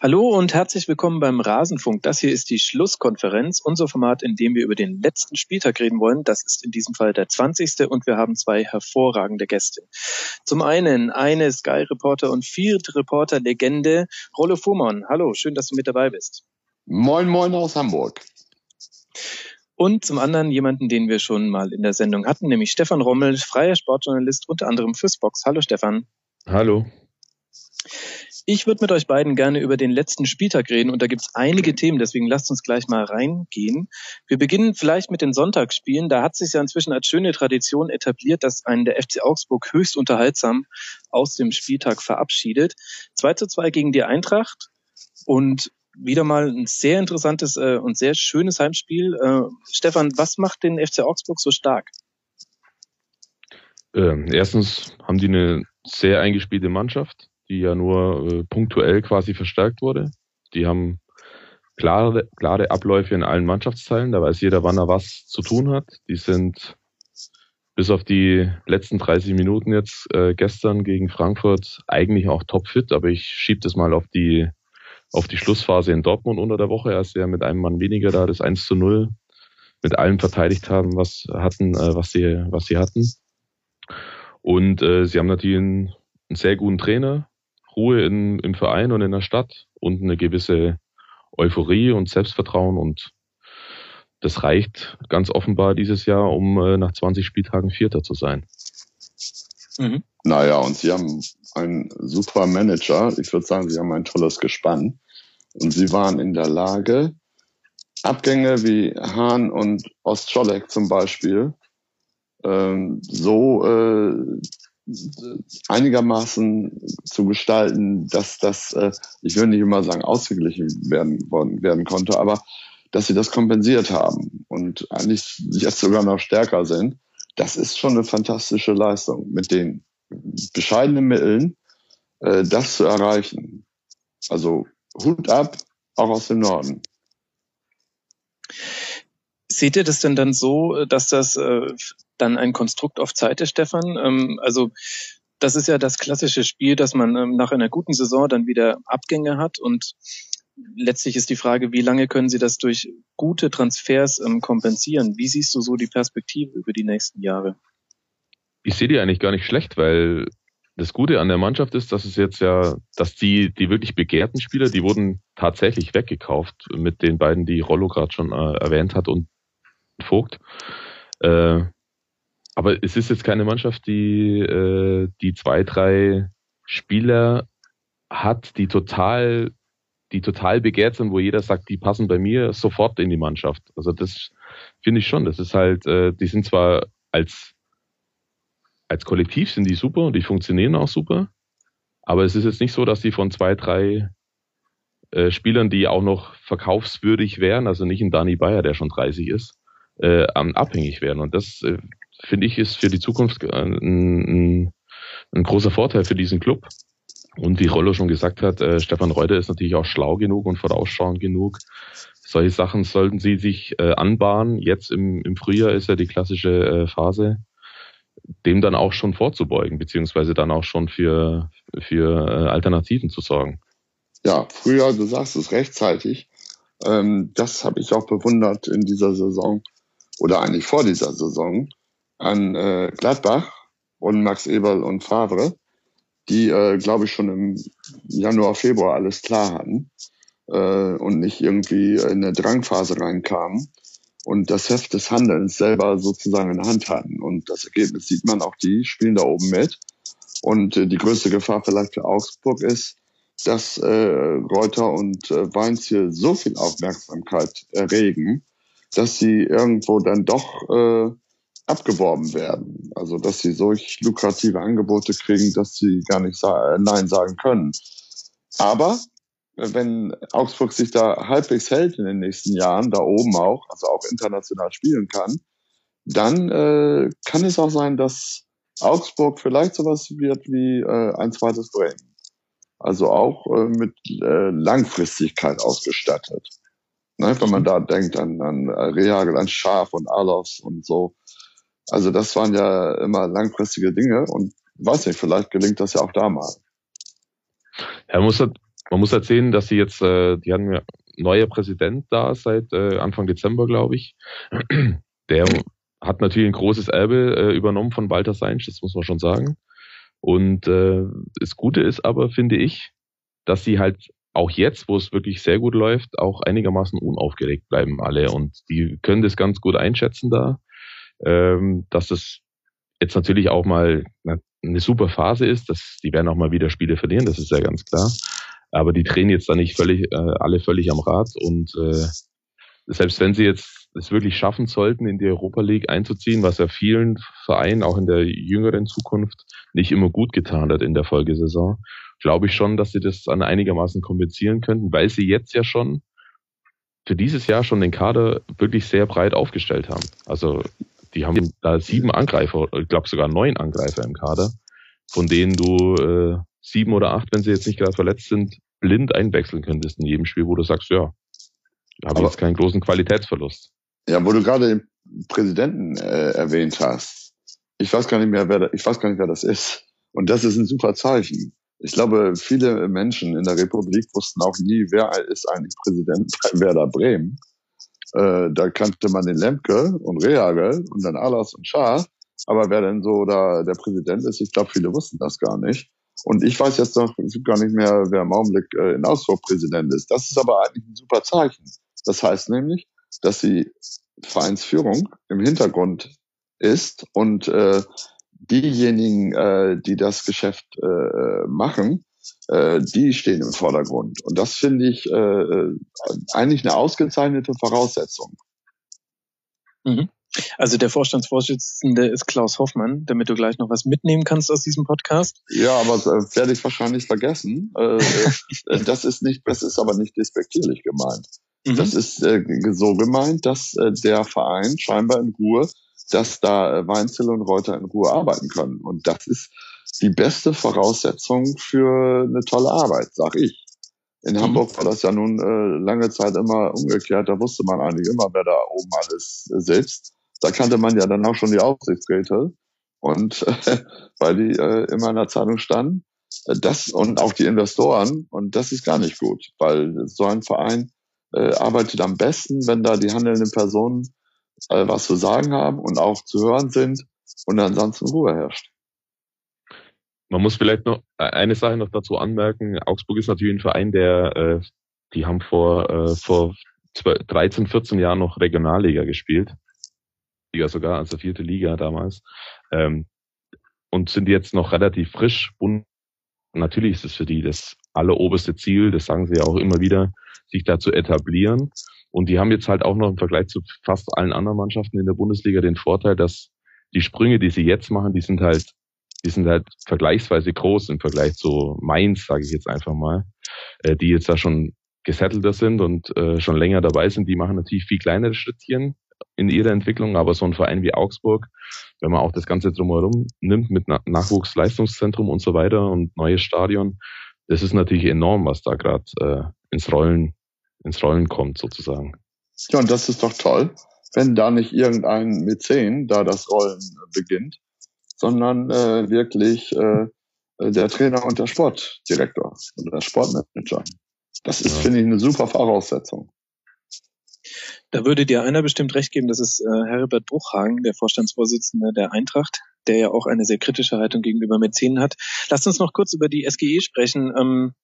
Hallo und herzlich willkommen beim Rasenfunk. Das hier ist die Schlusskonferenz, unser Format, in dem wir über den letzten Spieltag reden wollen. Das ist in diesem Fall der 20. und wir haben zwei hervorragende Gäste. Zum einen eine Sky-Reporter und Field-Reporter-Legende, Rollo Fuhrmann. Hallo, schön, dass du mit dabei bist. Moin, moin aus Hamburg. Und zum anderen jemanden, den wir schon mal in der Sendung hatten, nämlich Stefan Rommel, freier Sportjournalist, unter anderem fürs Box. Hallo Stefan. Hallo. Ich würde mit euch beiden gerne über den letzten Spieltag reden und da gibt es einige Themen, deswegen lasst uns gleich mal reingehen. Wir beginnen vielleicht mit den Sonntagsspielen. Da hat sich ja inzwischen als schöne Tradition etabliert, dass einen der FC Augsburg höchst unterhaltsam aus dem Spieltag verabschiedet. 2 zu 2 gegen die Eintracht und wieder mal ein sehr interessantes äh, und sehr schönes Heimspiel. Äh, Stefan, was macht den FC Augsburg so stark? Ähm, erstens haben die eine sehr eingespielte Mannschaft die ja nur äh, punktuell quasi verstärkt wurde. Die haben klare, klare Abläufe in allen Mannschaftsteilen, da weiß jeder, wann er was zu tun hat. Die sind bis auf die letzten 30 Minuten jetzt äh, gestern gegen Frankfurt eigentlich auch topfit, aber ich schiebe das mal auf die auf die Schlussphase in Dortmund unter der Woche, als sie ja mit einem Mann weniger da das 1 zu 0 mit allem verteidigt haben, was hatten, äh, was sie, was sie hatten. Und äh, sie haben natürlich einen, einen sehr guten Trainer, Ruhe in, im Verein und in der Stadt und eine gewisse Euphorie und Selbstvertrauen und das reicht ganz offenbar dieses Jahr, um äh, nach 20 Spieltagen Vierter zu sein. Mhm. Naja, und sie haben einen super Manager. Ich würde sagen, sie haben ein tolles Gespann. Und sie waren in der Lage, Abgänge wie Hahn und Ostscholek zum Beispiel ähm, so äh, einigermaßen zu gestalten, dass das, äh, ich will nicht immer sagen, ausgeglichen werden, werden konnte, aber dass sie das kompensiert haben und eigentlich jetzt sogar noch stärker sind. Das ist schon eine fantastische Leistung, mit den bescheidenen Mitteln äh, das zu erreichen. Also Hut ab, auch aus dem Norden. Seht ihr das denn dann so, dass das äh, dann ein Konstrukt auf Zeit Stefan? Ähm, also das ist ja das klassische Spiel, dass man ähm, nach einer guten Saison dann wieder Abgänge hat und letztlich ist die Frage, wie lange können Sie das durch gute Transfers ähm, kompensieren? Wie siehst du so die Perspektive über die nächsten Jahre? Ich sehe die eigentlich gar nicht schlecht, weil das Gute an der Mannschaft ist, dass es jetzt ja, dass die, die wirklich begehrten Spieler, die wurden tatsächlich weggekauft mit den beiden, die Rollo gerade schon äh, erwähnt hat und Vogt. Äh, aber es ist jetzt keine Mannschaft, die, äh, die zwei, drei Spieler hat, die total, die total begehrt sind, wo jeder sagt, die passen bei mir sofort in die Mannschaft. Also das finde ich schon. Das ist halt, äh, die sind zwar als, als Kollektiv sind die super und die funktionieren auch super. Aber es ist jetzt nicht so, dass die von zwei, drei äh, Spielern, die auch noch verkaufswürdig wären, also nicht ein Dani Bayer, der schon 30 ist, äh, abhängig werden. Und das äh, finde ich ist für die Zukunft ein, ein, ein, großer Vorteil für diesen Club. Und wie Rollo schon gesagt hat, äh, Stefan Reuter ist natürlich auch schlau genug und vorausschauend genug. Solche Sachen sollten sie sich äh, anbahnen. Jetzt im, im Frühjahr ist ja die klassische äh, Phase, dem dann auch schon vorzubeugen, beziehungsweise dann auch schon für, für äh, Alternativen zu sorgen. Ja, früher, du sagst es rechtzeitig. Ähm, das habe ich auch bewundert in dieser Saison oder eigentlich vor dieser Saison an äh, Gladbach und Max Eberl und Favre, die, äh, glaube ich, schon im Januar, Februar alles klar hatten äh, und nicht irgendwie in eine Drangphase reinkamen und das Heft des Handelns selber sozusagen in der Hand hatten. Und das Ergebnis sieht man, auch die spielen da oben mit. Und äh, die größte Gefahr vielleicht für Augsburg ist, dass äh, Reuter und äh, Weinz hier so viel Aufmerksamkeit erregen, dass sie irgendwo dann doch äh, abgeworben werden. Also dass sie solch lukrative Angebote kriegen, dass sie gar nicht sa äh, Nein sagen können. Aber äh, wenn Augsburg sich da halbwegs hält in den nächsten Jahren, da oben auch, also auch international spielen kann, dann äh, kann es auch sein, dass Augsburg vielleicht sowas wird wie äh, ein zweites Bremen. Also auch äh, mit äh, Langfristigkeit ausgestattet. Ne, wenn man da denkt an, an Reagel, an Schaf und Alos und so. Also das waren ja immer langfristige Dinge und weiß nicht, vielleicht gelingt das ja auch da mal. Er muss halt man muss erzählen, dass sie jetzt, äh, die haben ja neuer Präsident da seit äh, Anfang Dezember, glaube ich. Der hat natürlich ein großes Erbe äh, übernommen von Walter Seinsch, das muss man schon sagen. Und äh, das Gute ist aber, finde ich, dass sie halt auch jetzt, wo es wirklich sehr gut läuft, auch einigermaßen unaufgeregt bleiben alle. Und die können das ganz gut einschätzen da, ähm, dass es jetzt natürlich auch mal eine super Phase ist. Dass, die werden auch mal wieder Spiele verlieren, das ist ja ganz klar. Aber die drehen jetzt da nicht völlig, äh, alle völlig am Rad. Und äh, selbst wenn sie jetzt es wirklich schaffen sollten, in die Europa League einzuziehen, was ja vielen Vereinen auch in der jüngeren Zukunft nicht immer gut getan hat in der Folgesaison, glaube ich schon, dass sie das dann einigermaßen kompensieren könnten, weil sie jetzt ja schon für dieses Jahr schon den Kader wirklich sehr breit aufgestellt haben. Also die haben da sieben Angreifer, ich glaube sogar neun Angreifer im Kader, von denen du äh, sieben oder acht, wenn sie jetzt nicht gerade verletzt sind, blind einwechseln könntest in jedem Spiel, wo du sagst, ja, da habe ich jetzt keinen großen Qualitätsverlust. Ja, wo du gerade den Präsidenten äh, erwähnt hast. Ich weiß gar nicht mehr, wer da, ich weiß gar nicht, wer das ist. Und das ist ein super Zeichen. Ich glaube, viele Menschen in der Republik wussten auch nie, wer ist eigentlich Präsident bei Werder Bremen. Äh, da kannte man den Lemke und Rehagel und dann Alas und Schar. Aber wer denn so da der Präsident ist, ich glaube, viele wussten das gar nicht. Und ich weiß jetzt noch gar nicht mehr, wer im Augenblick äh, in Augsburg Präsident ist. Das ist aber eigentlich ein super Zeichen. Das heißt nämlich, dass die Vereinsführung im Hintergrund ist und äh, diejenigen, äh, die das Geschäft äh, machen, äh, die stehen im Vordergrund. Und das finde ich äh, äh eigentlich eine ausgezeichnete Voraussetzung. Mhm. Also der Vorstandsvorsitzende ist Klaus Hoffmann, damit du gleich noch was mitnehmen kannst aus diesem Podcast. Ja, aber äh, werde ich wahrscheinlich vergessen. Äh, äh, das ist nicht, das ist aber nicht despektierlich gemeint. Mhm. Das ist äh, so gemeint, dass äh, der Verein scheinbar in Ruhe, dass da äh, Weinzel und Reuter in Ruhe arbeiten können. Und das ist die beste Voraussetzung für eine tolle Arbeit, sag ich. In mhm. Hamburg war das ja nun äh, lange Zeit immer umgekehrt. Da wusste man eigentlich immer, wer da oben alles äh, sitzt. Da kannte man ja dann auch schon die Aufsichtsräte und äh, weil die äh, immer in der Zeitung standen. Das und auch die Investoren und das ist gar nicht gut, weil so ein Verein äh, arbeitet am besten, wenn da die handelnden Personen äh, was zu sagen haben und auch zu hören sind und ansonsten Ruhe herrscht. Man muss vielleicht noch äh, eine Sache noch dazu anmerken. Augsburg ist natürlich ein Verein, der, äh, die haben vor, äh, vor 13, 14 Jahren noch Regionalliga gespielt. Liga sogar, also vierte Liga damals. Ähm, und sind jetzt noch relativ frisch. Und natürlich ist es für die das alleroberste Ziel, das sagen sie ja auch immer wieder, sich da zu etablieren. Und die haben jetzt halt auch noch im Vergleich zu fast allen anderen Mannschaften in der Bundesliga den Vorteil, dass die Sprünge, die sie jetzt machen, die sind halt, die sind halt vergleichsweise groß im Vergleich zu Mainz, sage ich jetzt einfach mal, äh, die jetzt da schon gesettelter sind und äh, schon länger dabei sind. Die machen natürlich viel kleinere Schrittchen in ihrer Entwicklung, aber so ein Verein wie Augsburg, wenn man auch das Ganze drumherum nimmt mit Nachwuchsleistungszentrum und so weiter und neues Stadion, das ist natürlich enorm, was da gerade äh, ins Rollen ins Rollen kommt sozusagen. Ja, und das ist doch toll, wenn da nicht irgendein Mäzen da das Rollen beginnt, sondern äh, wirklich äh, der Trainer und der Sportdirektor oder der Sportmanager. Das ist, ja. finde ich, eine super Voraussetzung. Da würde dir einer bestimmt recht geben, das ist äh, Herbert Bruchhagen, der Vorstandsvorsitzende der Eintracht, der ja auch eine sehr kritische Haltung gegenüber Mäzenen hat. Lasst uns noch kurz über die SGE sprechen. Ähm,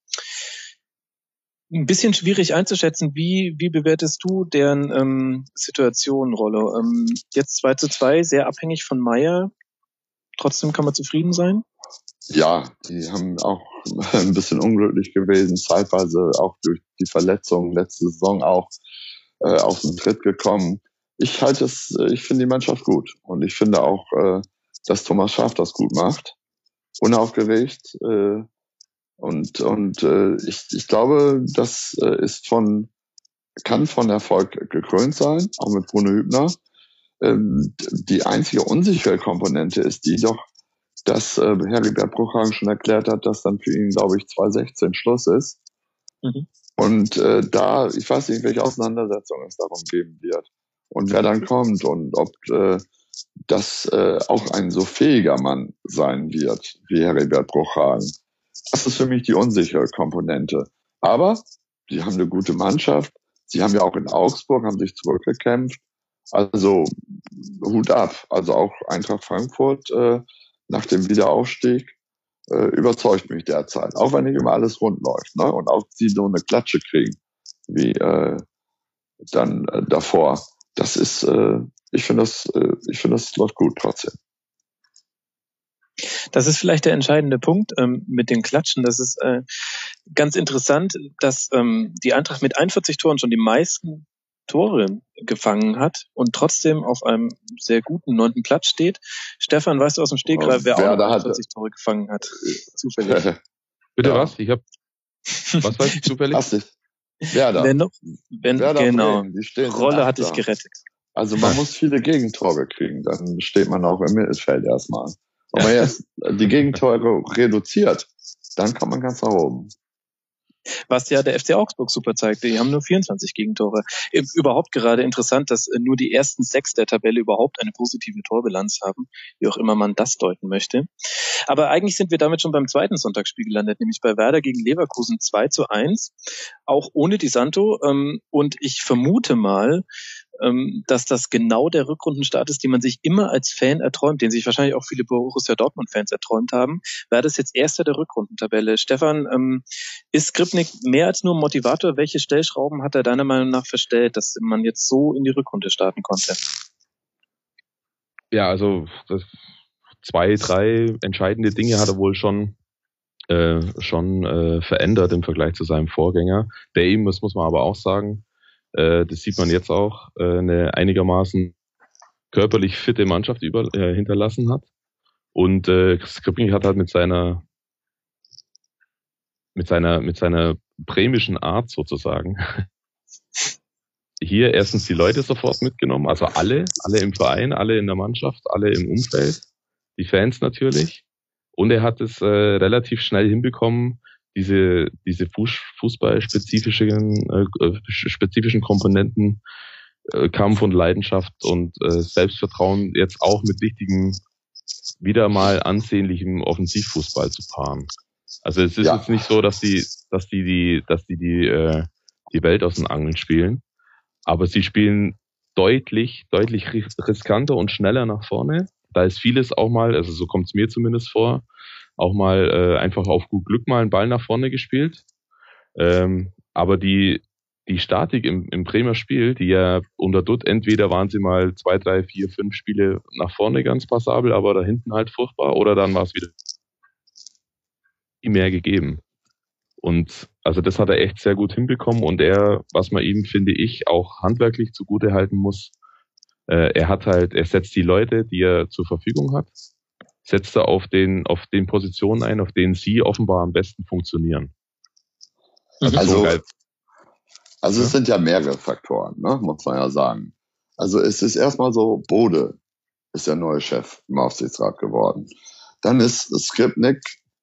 ein bisschen schwierig einzuschätzen. Wie, wie bewertest du deren ähm, Situation, Rollo? Ähm, jetzt 2 zu 2, sehr abhängig von Meier. Trotzdem kann man zufrieden sein? Ja, die haben auch ein bisschen unglücklich gewesen, zeitweise auch durch die Verletzungen letzte Saison auch äh, auf den Tritt gekommen. Ich halte es, ich finde die Mannschaft gut und ich finde auch, äh, dass Thomas Schaaf das gut macht, unaufgeregt, äh, und, und äh, ich, ich glaube, das äh, ist von, kann von Erfolg gekrönt sein, auch mit Bruno Hübner. Ähm, die einzige unsichere Komponente ist die doch, dass äh, Heribert Bruchhagen schon erklärt hat, dass dann für ihn, glaube ich, 2016 Schluss ist. Mhm. Und äh, da, ich weiß nicht, welche Auseinandersetzung es darum geben wird. Und wer dann kommt und ob äh, das äh, auch ein so fähiger Mann sein wird wie Heribert Bruchhagen. Das ist für mich die unsichere Komponente. Aber sie haben eine gute Mannschaft. Sie haben ja auch in Augsburg, haben sich zurückgekämpft. Also Hut ab. Also auch Eintracht Frankfurt äh, nach dem Wiederaufstieg äh, überzeugt mich derzeit. Auch wenn nicht immer alles rund läuft. Ne? Und auch sie so eine Klatsche kriegen wie äh, dann äh, davor. Das ist, äh, ich finde das, äh, ich finde das läuft gut trotzdem. Das ist vielleicht der entscheidende Punkt ähm, mit den Klatschen. Das ist äh, ganz interessant, dass ähm, die Eintracht mit 41 Toren schon die meisten Tore gefangen hat und trotzdem auf einem sehr guten neunten Platz steht. Stefan, weißt du aus dem Stegreif, wer, wer auch 41 Tore gefangen hat? Zufällig. Bitte ja. was? Ich habe was weiß ich zufällig? Hast Werder. Wenn, noch, wenn, Werder genau. Bremen, Rolle hat dich gerettet. Also man muss viele Gegentore kriegen, dann steht man auch im Mittelfeld erstmal. Wenn man jetzt die Gegentore reduziert, dann kann man ganz nach oben. Was ja der FC Augsburg super zeigte. Die haben nur 24 Gegentore. Überhaupt gerade interessant, dass äh, nur die ersten sechs der Tabelle überhaupt eine positive Torbilanz haben, wie auch immer man das deuten möchte. Aber eigentlich sind wir damit schon beim zweiten Sonntagsspiel gelandet, nämlich bei Werder gegen Leverkusen 2 zu 1, auch ohne die Santo. Ähm, und ich vermute mal, dass das genau der Rückrundenstart ist, den man sich immer als Fan erträumt, den sich wahrscheinlich auch viele Borussia Dortmund-Fans erträumt haben. Wäre das jetzt erster der Rückrundentabelle? Stefan, ähm, ist Skripnik mehr als nur Motivator? Welche Stellschrauben hat er deiner Meinung nach verstellt, dass man jetzt so in die Rückrunde starten konnte? Ja, also zwei, drei entscheidende Dinge hat er wohl schon äh, schon äh, verändert im Vergleich zu seinem Vorgänger. Der ihm, das muss man aber auch sagen, äh, das sieht man jetzt auch, äh, eine einigermaßen körperlich fitte Mannschaft über, äh, hinterlassen hat. Und äh, Skripnik hat halt mit seiner mit seiner mit seiner bremischen Art sozusagen hier erstens die Leute sofort mitgenommen, also alle, alle im Verein, alle in der Mannschaft, alle im Umfeld, die Fans natürlich. Und er hat es äh, relativ schnell hinbekommen, diese, diese fußballspezifischen äh, äh, spezifischen Komponenten, äh, Kampf und Leidenschaft und äh, Selbstvertrauen jetzt auch mit wichtigem, wieder mal ansehnlichem Offensivfußball zu paaren. Also es ist ja. jetzt nicht so, dass die, dass die, die, dass die die, äh, die Welt aus den Angeln spielen, aber sie spielen deutlich, deutlich riskanter und schneller nach vorne. Da ist vieles auch mal, also so kommt es mir zumindest vor, auch mal äh, einfach auf gut Glück mal einen Ball nach vorne gespielt. Ähm, aber die, die Statik im, im Bremer Spiel, die ja unter Dutt, entweder waren sie mal zwei, drei, vier, fünf Spiele nach vorne ganz passabel, aber da hinten halt furchtbar, oder dann war es wieder mehr gegeben. Und also das hat er echt sehr gut hinbekommen und er, was man ihm, finde ich, auch handwerklich zugute halten muss, äh, er hat halt, er setzt die Leute, die er zur Verfügung hat, setzt er auf den, auf den Positionen ein, auf denen sie offenbar am besten funktionieren. Also, also, also es sind ja mehrere Faktoren, ne, muss man ja sagen. Also es ist erstmal so, Bode ist der neue Chef im Aufsichtsrat geworden. Dann ist Skripnik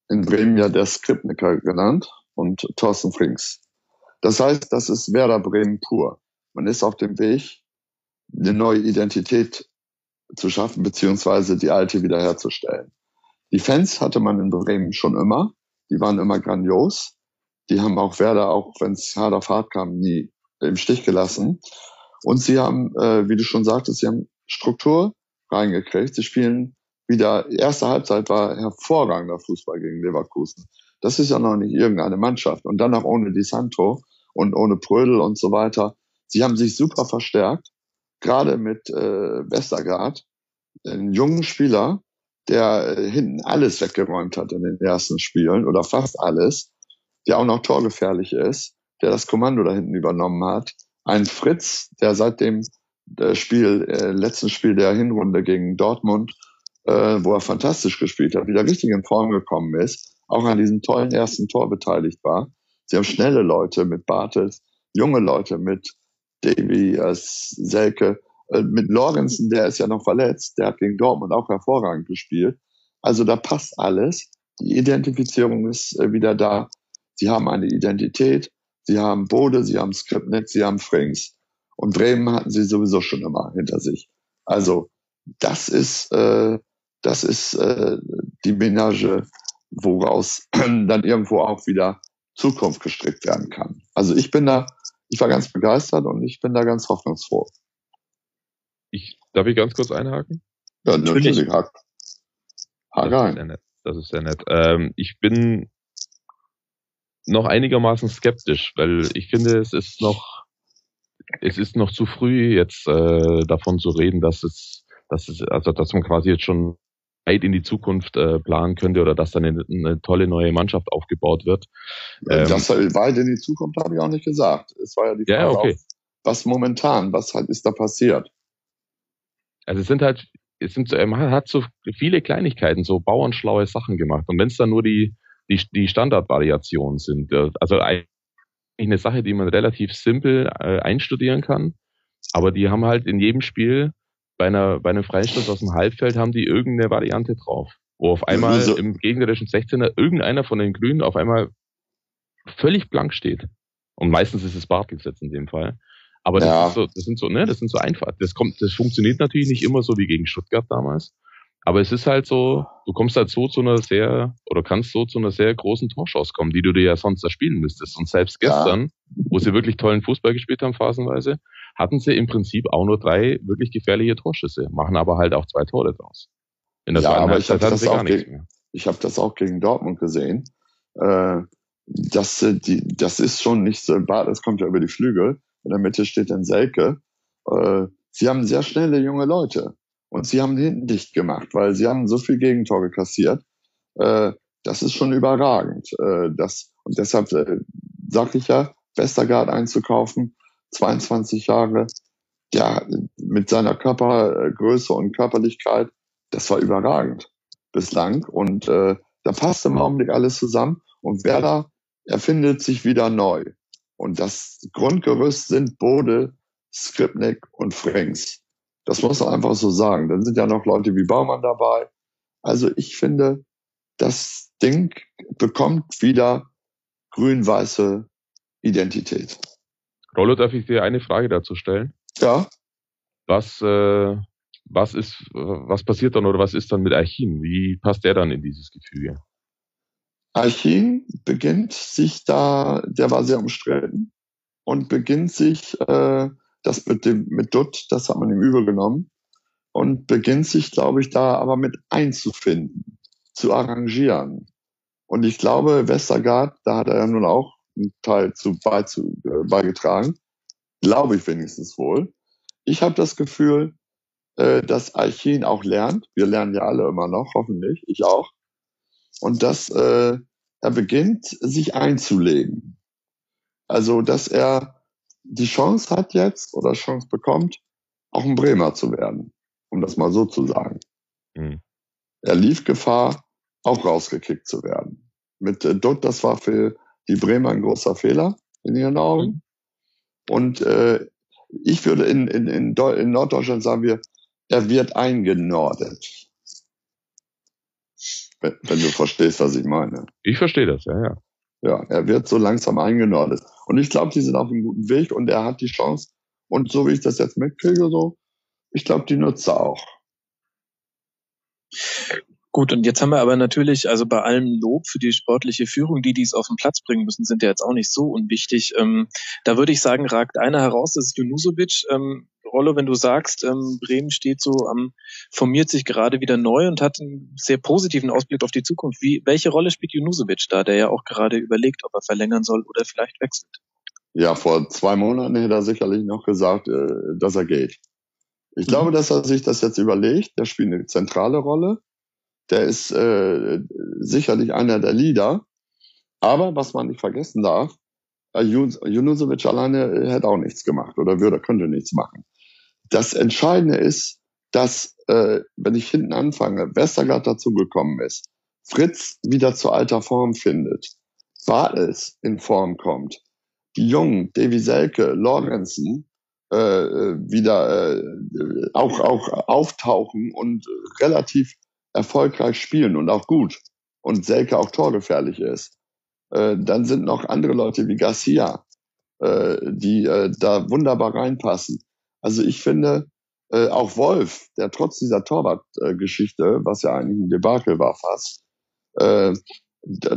in Bremen ja der Skripniker genannt und Thorsten Frings. Das heißt, das ist Werder Bremen pur. Man ist auf dem Weg, eine neue Identität zu schaffen, beziehungsweise die alte wiederherzustellen. Die Fans hatte man in Bremen schon immer. Die waren immer grandios. Die haben auch Werder, auch wenn es hart auf hart kam, nie im Stich gelassen. Und sie haben, äh, wie du schon sagtest, sie haben Struktur reingekriegt. Sie spielen wieder, erste Halbzeit war hervorragender Fußball gegen Leverkusen. Das ist ja noch nicht irgendeine Mannschaft. Und dann auch ohne Di Santo und ohne Prödel und so weiter. Sie haben sich super verstärkt gerade mit äh, Westergaard, einen jungen Spieler, der äh, hinten alles weggeräumt hat in den ersten Spielen oder fast alles, der auch noch torgefährlich ist, der das Kommando da hinten übernommen hat. Ein Fritz, der seit dem äh, Spiel, äh, letzten Spiel der Hinrunde gegen Dortmund, äh, wo er fantastisch gespielt hat, wieder richtig in Form gekommen ist, auch an diesem tollen ersten Tor beteiligt war. Sie haben schnelle Leute mit Bartels, junge Leute mit Davy, äh, Selke, mit Lorenzen, der ist ja noch verletzt, der hat gegen Dortmund auch hervorragend gespielt. Also da passt alles. Die Identifizierung ist äh, wieder da. Sie haben eine Identität. Sie haben Bode, sie haben Skripnet, sie haben Frings. Und Bremen hatten sie sowieso schon immer hinter sich. Also das ist, äh, das ist äh, die Menage, woraus dann irgendwo auch wieder Zukunft gestrickt werden kann. Also ich bin da, ich war ganz begeistert und ich bin da ganz hoffnungsfroh. Ich, darf ich ganz kurz einhaken? Ja, natürlich. Hack. Hack das, ist sehr nett. das ist sehr nett. Ähm, ich bin noch einigermaßen skeptisch, weil ich finde, es ist noch, es ist noch zu früh, jetzt äh, davon zu reden, dass es, dass es, also dass man quasi jetzt schon weit in die Zukunft äh, planen könnte oder dass dann eine, eine tolle neue Mannschaft aufgebaut wird. Ähm, das weit in die Zukunft habe ich auch nicht gesagt. Es war ja die Frage, ja, okay. auf, was momentan, was halt ist da passiert? Also es sind halt, es sind, man hat so viele Kleinigkeiten, so bauernschlaue Sachen gemacht. Und wenn es dann nur die, die, die Standardvariationen sind, äh, also eigentlich eine Sache, die man relativ simpel äh, einstudieren kann, aber die haben halt in jedem Spiel bei einer bei einem Freistoß aus dem Halbfeld haben die irgendeine Variante drauf, wo auf einmal also, im gegnerischen 16er irgendeiner von den Grünen auf einmal völlig blank steht. Und meistens ist es Bartels jetzt in dem Fall. Aber das, ja. so, das sind so, ne, das sind so einfach. Das kommt, das funktioniert natürlich nicht immer so wie gegen Stuttgart damals. Aber es ist halt so, du kommst halt so zu einer sehr, oder kannst so zu einer sehr großen Torschance kommen, die du dir ja sonst erspielen müsstest. Und selbst gestern, ja. wo sie wirklich tollen Fußball gespielt haben, phasenweise, hatten sie im Prinzip auch nur drei wirklich gefährliche Torschüsse, machen aber halt auch zwei Tore draus. In der ja, aber ich habe das, auch gegen, ich hab das auch gegen Dortmund gesehen. Äh, das, äh, die, das ist schon nicht so, das kommt ja über die Flügel. In der Mitte steht dann Selke. Äh, sie haben sehr schnelle junge Leute. Und sie haben hinten dicht gemacht, weil sie haben so viel Gegentore kassiert. Äh, das ist schon überragend. Äh, das, und deshalb äh, sag ich ja, Westergaard einzukaufen, 22 Jahre, ja, mit seiner Körpergröße und Körperlichkeit, das war überragend bislang. Und äh, da passt im Augenblick alles zusammen. Und Werder erfindet sich wieder neu. Und das Grundgerüst sind Bode, Skripnik und Frings. Das muss man einfach so sagen. Dann sind ja noch Leute wie Baumann dabei. Also ich finde, das Ding bekommt wieder grün-weiße Identität. Rollo, darf ich dir eine Frage dazu stellen? Ja. Was, äh, was ist, was passiert dann oder was ist dann mit Archin? Wie passt der dann in dieses Gefüge? Archin beginnt sich da, der war sehr umstritten und beginnt sich äh, das mit dem mit Dutt, das hat man ihm übel genommen und beginnt sich, glaube ich, da aber mit einzufinden, zu arrangieren. Und ich glaube, Westergaard, da hat er ja nun auch einen Teil zu, beizu, äh, beigetragen, glaube ich wenigstens wohl. Ich habe das Gefühl, äh, dass Archin auch lernt. Wir lernen ja alle immer noch, hoffentlich, ich auch. Und dass äh, er beginnt, sich einzulegen. Also, dass er die Chance hat jetzt oder Chance bekommt, auch ein Bremer zu werden, um das mal so zu sagen. Mhm. Er lief Gefahr, auch rausgekickt zu werden. Mit äh, Dutt, das war für die Bremer ein großer Fehler in ihren Augen. Mhm. Und äh, ich würde in, in, in, in Norddeutschland sagen wir, er wird eingenordet. Wenn, wenn du verstehst, was ich meine. Ich verstehe das, ja, ja. Ja, er wird so langsam eingenordet. Und ich glaube, die sind auf einem guten Weg und er hat die Chance. Und so wie ich das jetzt mitkriege, so, ich glaube, die nutzt er auch. Gut, und jetzt haben wir aber natürlich, also bei allem Lob für die sportliche Führung, die dies auf den Platz bringen müssen, sind ja jetzt auch nicht so unwichtig. Ähm, da würde ich sagen, ragt einer heraus, das ist Junusovic. Ähm, Rollo, wenn du sagst, ähm, Bremen steht so am, formiert sich gerade wieder neu und hat einen sehr positiven Ausblick auf die Zukunft. Wie, welche Rolle spielt Junusovic da, der ja auch gerade überlegt, ob er verlängern soll oder vielleicht wechselt? Ja, vor zwei Monaten hätte er sicherlich noch gesagt, äh, dass er geht. Ich mhm. glaube, dass er sich das jetzt überlegt. Der spielt eine zentrale Rolle. Der ist äh, sicherlich einer der Leader. Aber was man nicht vergessen darf, äh, Junusovic alleine hätte auch nichts gemacht oder würde, könnte nichts machen. Das Entscheidende ist, dass, äh, wenn ich hinten anfange, Westergaard dazugekommen ist, Fritz wieder zu alter Form findet, Bartels in Form kommt, die Jungen, Davy Selke, Lorenzen, äh, wieder äh, auch, auch auftauchen und relativ erfolgreich spielen und auch gut und Selke auch torgefährlich ist. Äh, dann sind noch andere Leute wie Garcia, äh, die äh, da wunderbar reinpassen. Also ich finde, äh, auch Wolf, der trotz dieser Torwartgeschichte, was ja eigentlich ein Debakel war fast, äh,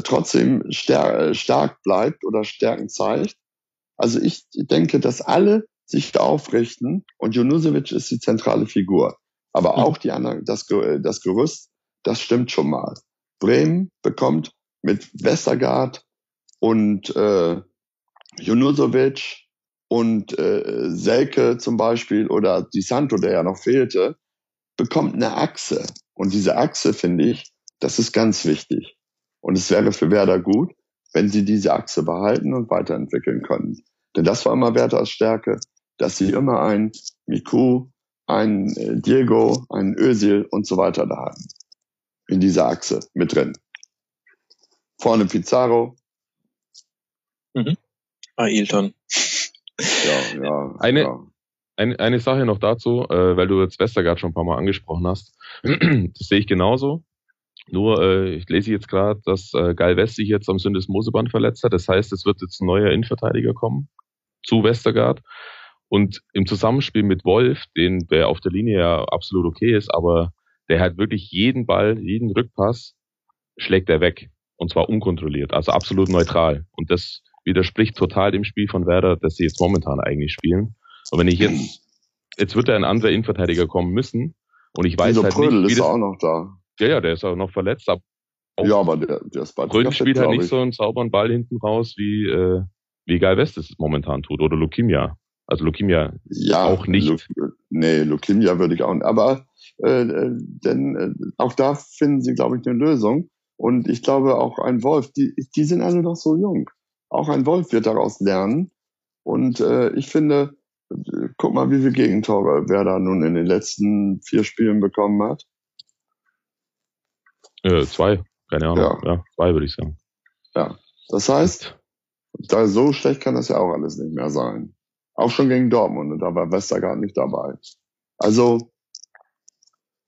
trotzdem stär stark bleibt oder Stärken zeigt. Also ich denke, dass alle sich aufrichten und Junusovic ist die zentrale Figur. Aber mhm. auch die anderen, das, das Gerüst, das stimmt schon mal. Bremen bekommt mit Westergaard und äh, Junusovic und äh, Selke zum Beispiel oder Di Santo, der ja noch fehlte, bekommt eine Achse. Und diese Achse, finde ich, das ist ganz wichtig. Und es wäre für Werder gut, wenn sie diese Achse behalten und weiterentwickeln können. Denn das war immer Werders Stärke, dass sie immer ein Miku, ein äh, Diego, ein Özil und so weiter da hatten. In dieser Achse mit drin. Vorne Pizarro. Mhm. Ailton. Ja, ja. Eine, ja. Eine, eine Sache noch dazu, äh, weil du jetzt Westergaard schon ein paar Mal angesprochen hast. das sehe ich genauso. Nur, äh, ich lese jetzt gerade, dass äh, Geil West sich jetzt am Syndesmoseband verletzt hat. Das heißt, es wird jetzt ein neuer Innenverteidiger kommen zu Westergaard. Und im Zusammenspiel mit Wolf, den der auf der Linie ja absolut okay ist, aber der hat wirklich jeden Ball, jeden Rückpass schlägt er weg. Und zwar unkontrolliert, also absolut neutral. Und das widerspricht total dem Spiel von Werder, das sie jetzt momentan eigentlich spielen. Und wenn ich jetzt, jetzt wird da ein anderer Innenverteidiger kommen müssen. Und ich weiß Dieser halt Prödel nicht, ist auch noch da. Ja, ja, der ist auch noch verletzt. Aber ja, aber der, der ist bald Brünn spielt halt nicht so einen sauberen Ball hinten raus, wie, äh, wie Guy West es momentan tut. Oder Lukimia. Also Lukimia ja, auch nicht. Lu nee, Lukimia würde ich auch nicht. Aber äh, äh, denn äh, auch da finden sie, glaube ich, eine Lösung. Und ich glaube auch ein Wolf, die, die sind alle noch so jung. Auch ein Wolf wird daraus lernen. Und äh, ich finde, guck mal, wie viele Gegentore wer da nun in den letzten vier Spielen bekommen hat. Äh, zwei, keine Ahnung. Ja. ja, zwei würde ich sagen. Ja, das heißt, da so schlecht kann das ja auch alles nicht mehr sein. Auch schon gegen Dortmund und da war Westergaard nicht dabei. Also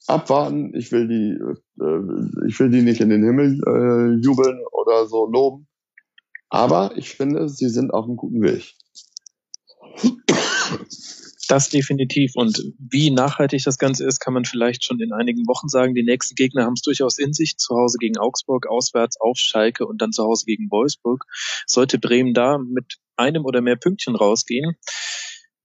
abwarten. Ich will die, äh, ich will die nicht in den Himmel äh, jubeln oder so loben. Aber ich finde, sie sind auf einem guten Weg. Das definitiv. Und wie nachhaltig das Ganze ist, kann man vielleicht schon in einigen Wochen sagen. Die nächsten Gegner haben es durchaus in sich. Zu Hause gegen Augsburg, auswärts auf Schalke und dann zu Hause gegen Wolfsburg. Sollte Bremen da mit einem oder mehr Pünktchen rausgehen,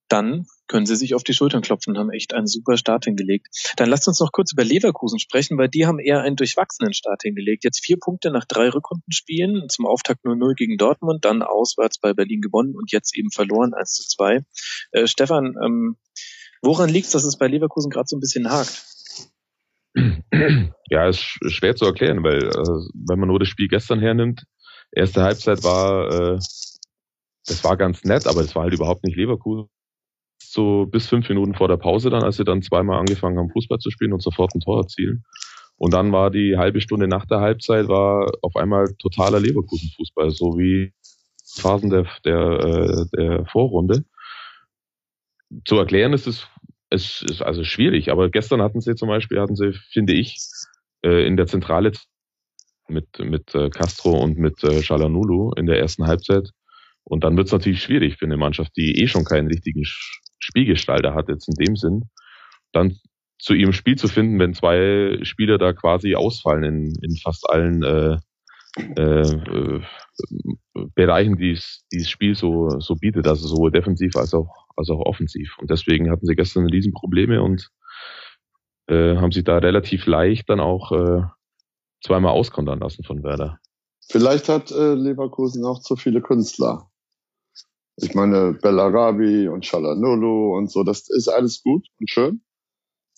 dann können sie sich auf die Schultern klopfen haben echt einen super Start hingelegt. Dann lasst uns noch kurz über Leverkusen sprechen, weil die haben eher einen durchwachsenen Start hingelegt. Jetzt vier Punkte nach drei Rückrundenspielen, zum Auftakt 0-0 gegen Dortmund, dann auswärts bei Berlin gewonnen und jetzt eben verloren 1 zu 2. Äh, Stefan, ähm, woran liegt es, dass es bei Leverkusen gerade so ein bisschen hakt? Ja, ist schwer zu erklären, weil äh, wenn man nur das Spiel gestern hernimmt, erste Halbzeit war, äh, das war ganz nett, aber es war halt überhaupt nicht Leverkusen so bis fünf Minuten vor der Pause dann, als sie dann zweimal angefangen haben, Fußball zu spielen und sofort ein Tor erzielen. Und dann war die halbe Stunde nach der Halbzeit war auf einmal totaler Leverkusen-Fußball, so wie Phasen der, der, äh, der Vorrunde. Zu erklären ist es, es ist also schwierig, aber gestern hatten sie zum Beispiel, hatten sie, finde ich, äh, in der Zentrale mit, mit äh, Castro und mit Shalanulu in der ersten Halbzeit. Und dann wird es natürlich schwierig für eine Mannschaft, die eh schon keinen richtigen Spielgestalter hat jetzt in dem Sinn, dann zu ihrem Spiel zu finden, wenn zwei Spieler da quasi ausfallen in, in fast allen äh, äh, äh, Bereichen, die es dieses Spiel so, so bietet, also sowohl defensiv als auch, als auch offensiv. Und deswegen hatten sie gestern riesen Probleme und äh, haben sich da relativ leicht dann auch äh, zweimal auskontern lassen von Werder. Vielleicht hat äh, Leverkusen auch zu viele Künstler. Ich meine, Bellarabi und Shalanulu und so, das ist alles gut und schön.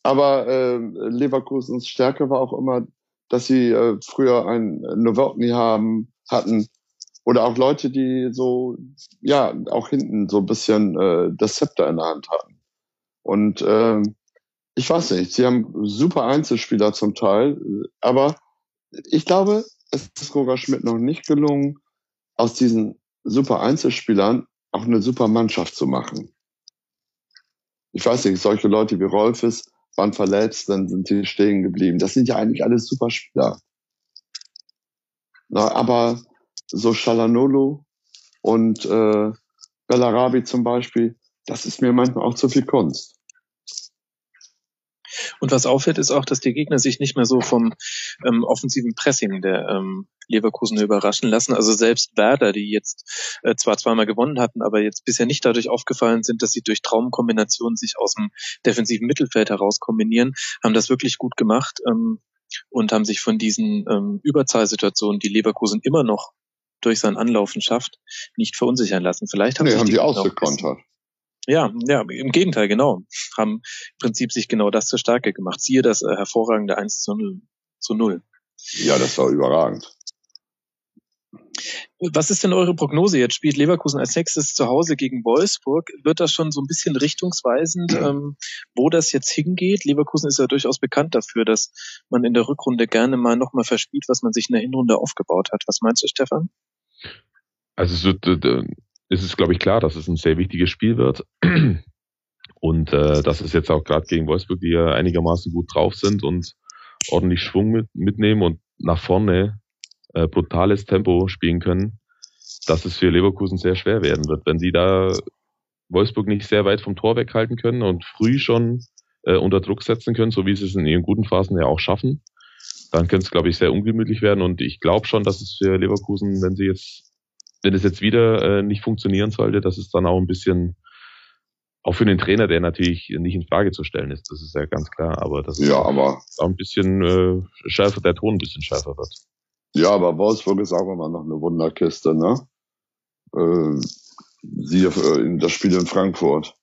Aber äh, Leverkusens Stärke war auch immer, dass sie äh, früher ein Novotny haben, hatten. Oder auch Leute, die so, ja, auch hinten so ein bisschen äh, das Zepter in der Hand hatten. Und äh, ich weiß nicht, sie haben super Einzelspieler zum Teil, aber ich glaube, es ist Roger Schmidt noch nicht gelungen, aus diesen super Einzelspielern auch eine super Mannschaft zu machen. Ich weiß nicht, solche Leute wie Rolfes waren verletzt, dann sind sie stehen geblieben. Das sind ja eigentlich alles super Spieler. Na, aber so Shalanolo und äh, Bellarabi zum Beispiel, das ist mir manchmal auch zu viel Kunst. Und was auffällt, ist auch, dass die Gegner sich nicht mehr so vom ähm, offensiven Pressing der ähm, Leverkusen überraschen lassen. Also selbst Werder, die jetzt äh, zwar zweimal gewonnen hatten, aber jetzt bisher nicht dadurch aufgefallen sind, dass sie durch Traumkombinationen sich aus dem defensiven Mittelfeld heraus kombinieren, haben das wirklich gut gemacht ähm, und haben sich von diesen ähm, Überzahlsituationen, die Leverkusen immer noch durch sein Anlaufen schafft, nicht verunsichern lassen. Vielleicht haben, nee, haben die die ausgekontert. Ja, ja, im Gegenteil, genau. Haben im Prinzip sich genau das zur Stärke gemacht. Siehe das äh, hervorragende 1 zu 0. Zu 0. Ja, das war überragend. Was ist denn eure Prognose? Jetzt spielt Leverkusen als nächstes zu Hause gegen Wolfsburg. Wird das schon so ein bisschen richtungsweisend, ähm, wo das jetzt hingeht? Leverkusen ist ja durchaus bekannt dafür, dass man in der Rückrunde gerne mal nochmal verspielt, was man sich in der Hinrunde aufgebaut hat. Was meinst du, Stefan? Also es wird, äh, ist es, glaube ich, klar, dass es ein sehr wichtiges Spiel wird. Und äh, das ist jetzt auch gerade gegen Wolfsburg, die ja einigermaßen gut drauf sind und ordentlich Schwung mit, mitnehmen und nach vorne äh, brutales Tempo spielen können, dass es für Leverkusen sehr schwer werden wird. Wenn sie da Wolfsburg nicht sehr weit vom Tor weghalten können und früh schon äh, unter Druck setzen können, so wie sie es in ihren guten Phasen ja auch schaffen, dann könnte es, glaube ich, sehr ungemütlich werden. Und ich glaube schon, dass es für Leverkusen, wenn sie jetzt, wenn es jetzt wieder äh, nicht funktionieren sollte, dass es dann auch ein bisschen auch für den Trainer, der natürlich nicht in Frage zu stellen ist, das ist ja ganz klar, aber das Ja, ist aber, auch ein bisschen äh, schärfer, der Ton ein bisschen schärfer wird. ja, aber Wolfsburg ist auch immer noch eine Wunderkiste, ne? Äh, siehe äh, das Spiel in Frankfurt.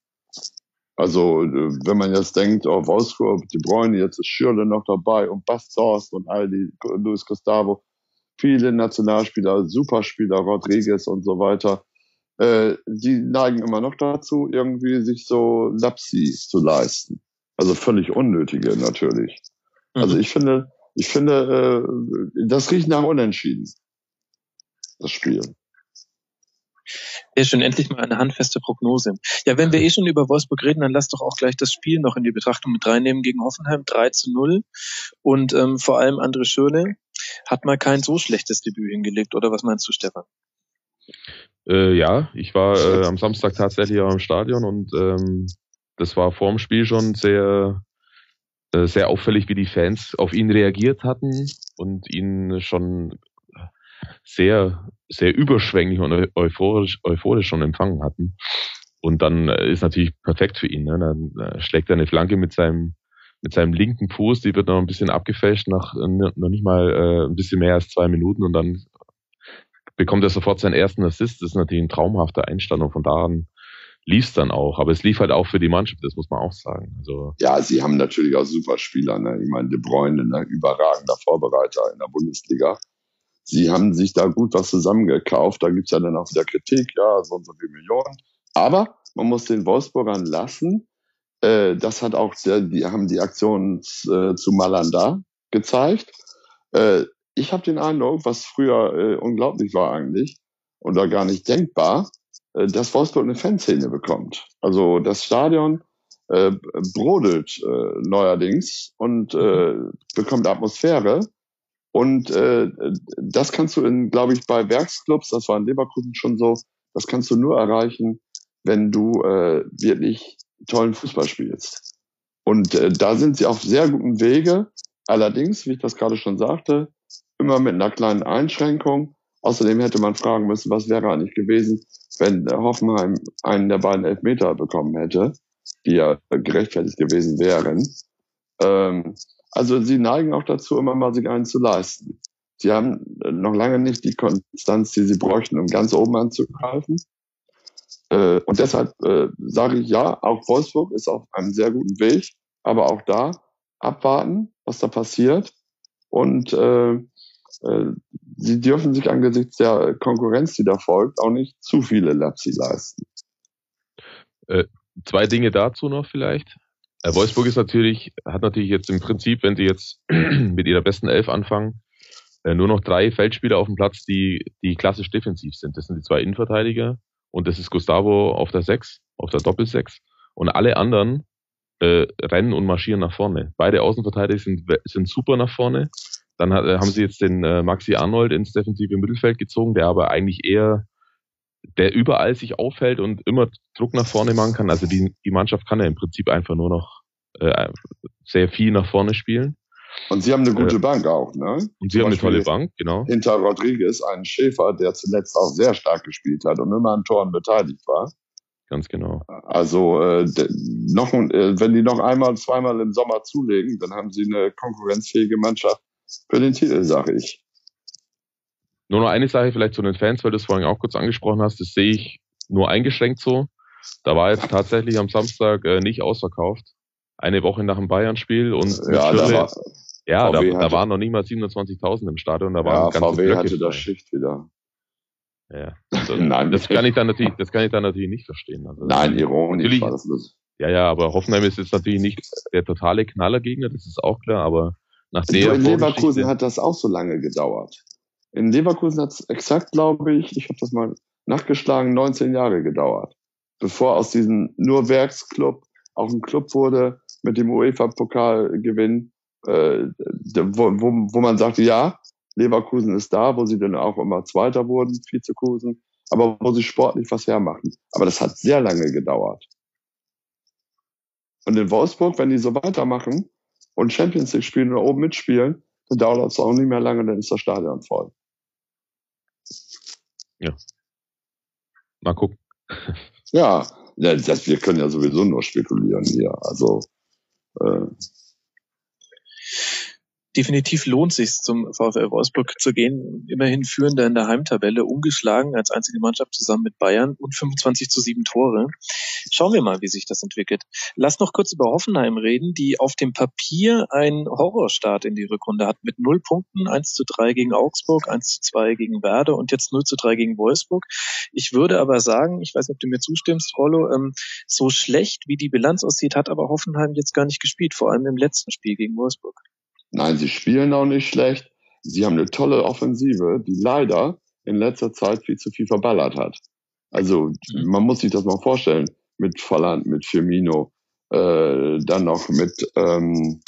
Also, äh, wenn man jetzt denkt, oh, Wolfsburg, die Bräune, jetzt ist Schürle noch dabei und Bastos und all die, Luis Gustavo, viele Nationalspieler, Superspieler, Rodriguez und so weiter, äh, die neigen immer noch dazu, irgendwie sich so Lapsis zu leisten. Also völlig unnötige natürlich. Also Mhm. ich finde, ich finde, äh, das riecht nach Unentschieden. Das Spiel. Sehr schön, endlich mal eine handfeste Prognose. Ja, wenn wir eh schon über Wolfsburg reden, dann lass doch auch gleich das Spiel noch in die Betrachtung mit reinnehmen gegen Hoffenheim, 3 zu 0. Und ähm, vor allem André Schürle hat mal kein so schlechtes Debüt hingelegt, oder was meinst du, Stefan? Äh, ja, ich war äh, am Samstag tatsächlich auch im Stadion und ähm, das war vor dem Spiel schon sehr, äh, sehr auffällig, wie die Fans auf ihn reagiert hatten und ihn schon sehr, sehr überschwänglich und eu- euphorisch, euphorisch schon empfangen hatten. Und dann äh, ist natürlich perfekt für ihn. Ne? Dann äh, schlägt er eine Flanke mit seinem mit seinem linken Fuß, die wird noch ein bisschen abgefälscht nach äh, noch nicht mal äh, ein bisschen mehr als zwei Minuten und dann bekommt er sofort seinen ersten Assist. Das ist natürlich ein traumhafter Einstand und von da an lief es dann auch. Aber es lief halt auch für die Mannschaft, das muss man auch sagen. Also Ja, sie haben natürlich auch super Spieler. Ne? Ich meine, De Bruyne, ne? überragender Vorbereiter in der Bundesliga. Sie haben sich da gut was zusammengekauft. Da gibt's ja dann auch wieder Kritik, ja, so und so viele Millionen. Aber man muss den Wolfsburgern lassen. Äh, das hat auch, der, die haben die Aktion äh, zu Malanda gezeigt. Äh, ich habe den Eindruck, was früher äh, unglaublich war eigentlich oder gar nicht denkbar, äh, dass Wolfsburg eine Fanszene bekommt. Also das Stadion äh, brodelt neuerdings und äh, bekommt Atmosphäre. Und äh, das kannst du in, glaube ich, bei Werksclubs, das war in Leverkusen schon so, das kannst du nur erreichen, wenn du äh, wirklich tollen Fußball spielst. Und äh, da sind sie auf sehr guten Wege. Allerdings, wie ich das gerade schon sagte, immer mit einer kleinen Einschränkung. Außerdem hätte man fragen müssen, was wäre eigentlich gewesen, wenn Hoffenheim einen der beiden Elfmeter bekommen hätte, die ja gerechtfertigt gewesen wären. Ähm, also sie neigen auch dazu, immer mal sich einen zu leisten. Sie haben noch lange nicht die Konstanz, die sie bräuchten, um ganz oben anzugreifen. Äh, und deshalb äh, sage ich ja, auch Wolfsburg ist auf einem sehr guten Weg, aber auch da abwarten, was da passiert. Und äh, sie dürfen sich angesichts der Konkurrenz, die da folgt, auch nicht zu viele Lapsi leisten. zwei Dinge dazu noch vielleicht. Äh, Wolfsburg ist natürlich, hat natürlich jetzt im Prinzip, wenn sie jetzt mit ihrer besten Elf anfangen, äh, nur noch drei Feldspieler auf dem Platz, die, die klassisch defensiv sind. Das sind die zwei Innenverteidiger und das ist Gustavo auf der Sechs, auf der Doppelsechs. Und alle anderen äh, rennen und marschieren nach vorne. Beide Außenverteidiger sind, sind super nach vorne. Dann äh, haben sie jetzt den äh, Maxi Arnold ins defensive Mittelfeld gezogen, der aber eigentlich eher der überall sich aufhält und immer Druck nach vorne machen kann. Also die, die Mannschaft kann ja im Prinzip einfach nur noch äh, sehr viel nach vorne spielen. Und sie haben eine gute äh, Bank auch, ne? Und sie Zum haben eine tolle Bank, genau. Hinter Rodriguez einen Schäfer, der zuletzt auch sehr stark gespielt hat und immer an Toren beteiligt war. Ganz genau. Also äh, noch, äh, wenn die noch einmal, zweimal im Sommer zulegen, dann haben sie eine konkurrenzfähige Mannschaft für den Titel, sage ich. Nur noch eine Sache vielleicht zu den Fans, weil du es vorhin auch kurz angesprochen hast, das sehe ich nur eingeschränkt so. Da war jetzt tatsächlich am Samstag äh, nicht ausverkauft. Eine Woche nach dem Bayern-Spiel und ja, da war, ja, da, da, waren noch nicht mal 27.000 im Stadion. Da waren ja, VW Blöcke hatte da Schicht wieder. Ja, also, Nein, das kann ich dann natürlich, das kann ich dann natürlich nicht verstehen. Also, Nein, ironisch war das nicht. Ja, ja, aber Hoffenheim ist jetzt natürlich nicht der totale Knallergegner, das ist auch klar, aber nach der In Leverkusen hat das auch so lange gedauert. In Leverkusen hat es exakt, glaube ich, ich habe das mal nachgeschlagen, 19 Jahre gedauert, bevor aus diesem nur Werksclub auch ein Club wurde mit dem UEFA-Pokalgewinn, äh, wo, wo, wo man sagte, ja, Leverkusen ist da, wo sie dann auch immer Zweiter wurden, Vizekusen, aber wo sie sportlich was hermachen. Aber das hat sehr lange gedauert. Und in Wolfsburg, wenn die so weitermachen und Champions League spielen oder oben mitspielen, dann dauert es auch nicht mehr lange, dann ist das Stadion voll. Ja. Mal gucken. Ja, das, wir können ja sowieso nur spekulieren hier. Also äh, definitiv lohnt sich zum VfL Wolfsburg zu gehen. Immerhin führender in der Heimtabelle, ungeschlagen als einzige Mannschaft zusammen mit Bayern und 25 zu 7 Tore. Schauen wir mal, wie sich das entwickelt. Lass noch kurz über Hoffenheim reden, die auf dem Papier einen Horrorstart in die Rückrunde hat mit null Punkten, 1 zu 3 gegen Augsburg, 1 zu 2 gegen Werder und jetzt 0 zu 3 gegen Wolfsburg. Ich würde aber sagen, ich weiß nicht, ob du mir zustimmst, Rollo, ähm, so schlecht wie die Bilanz aussieht, hat aber Hoffenheim jetzt gar nicht gespielt, vor allem im letzten Spiel gegen Wolfsburg. Nein, sie spielen auch nicht schlecht. Sie haben eine tolle Offensive, die leider in letzter Zeit viel zu viel verballert hat. Also mhm. man muss sich das mal vorstellen mit Volland, mit Firmino, äh, dann noch mit, ähm,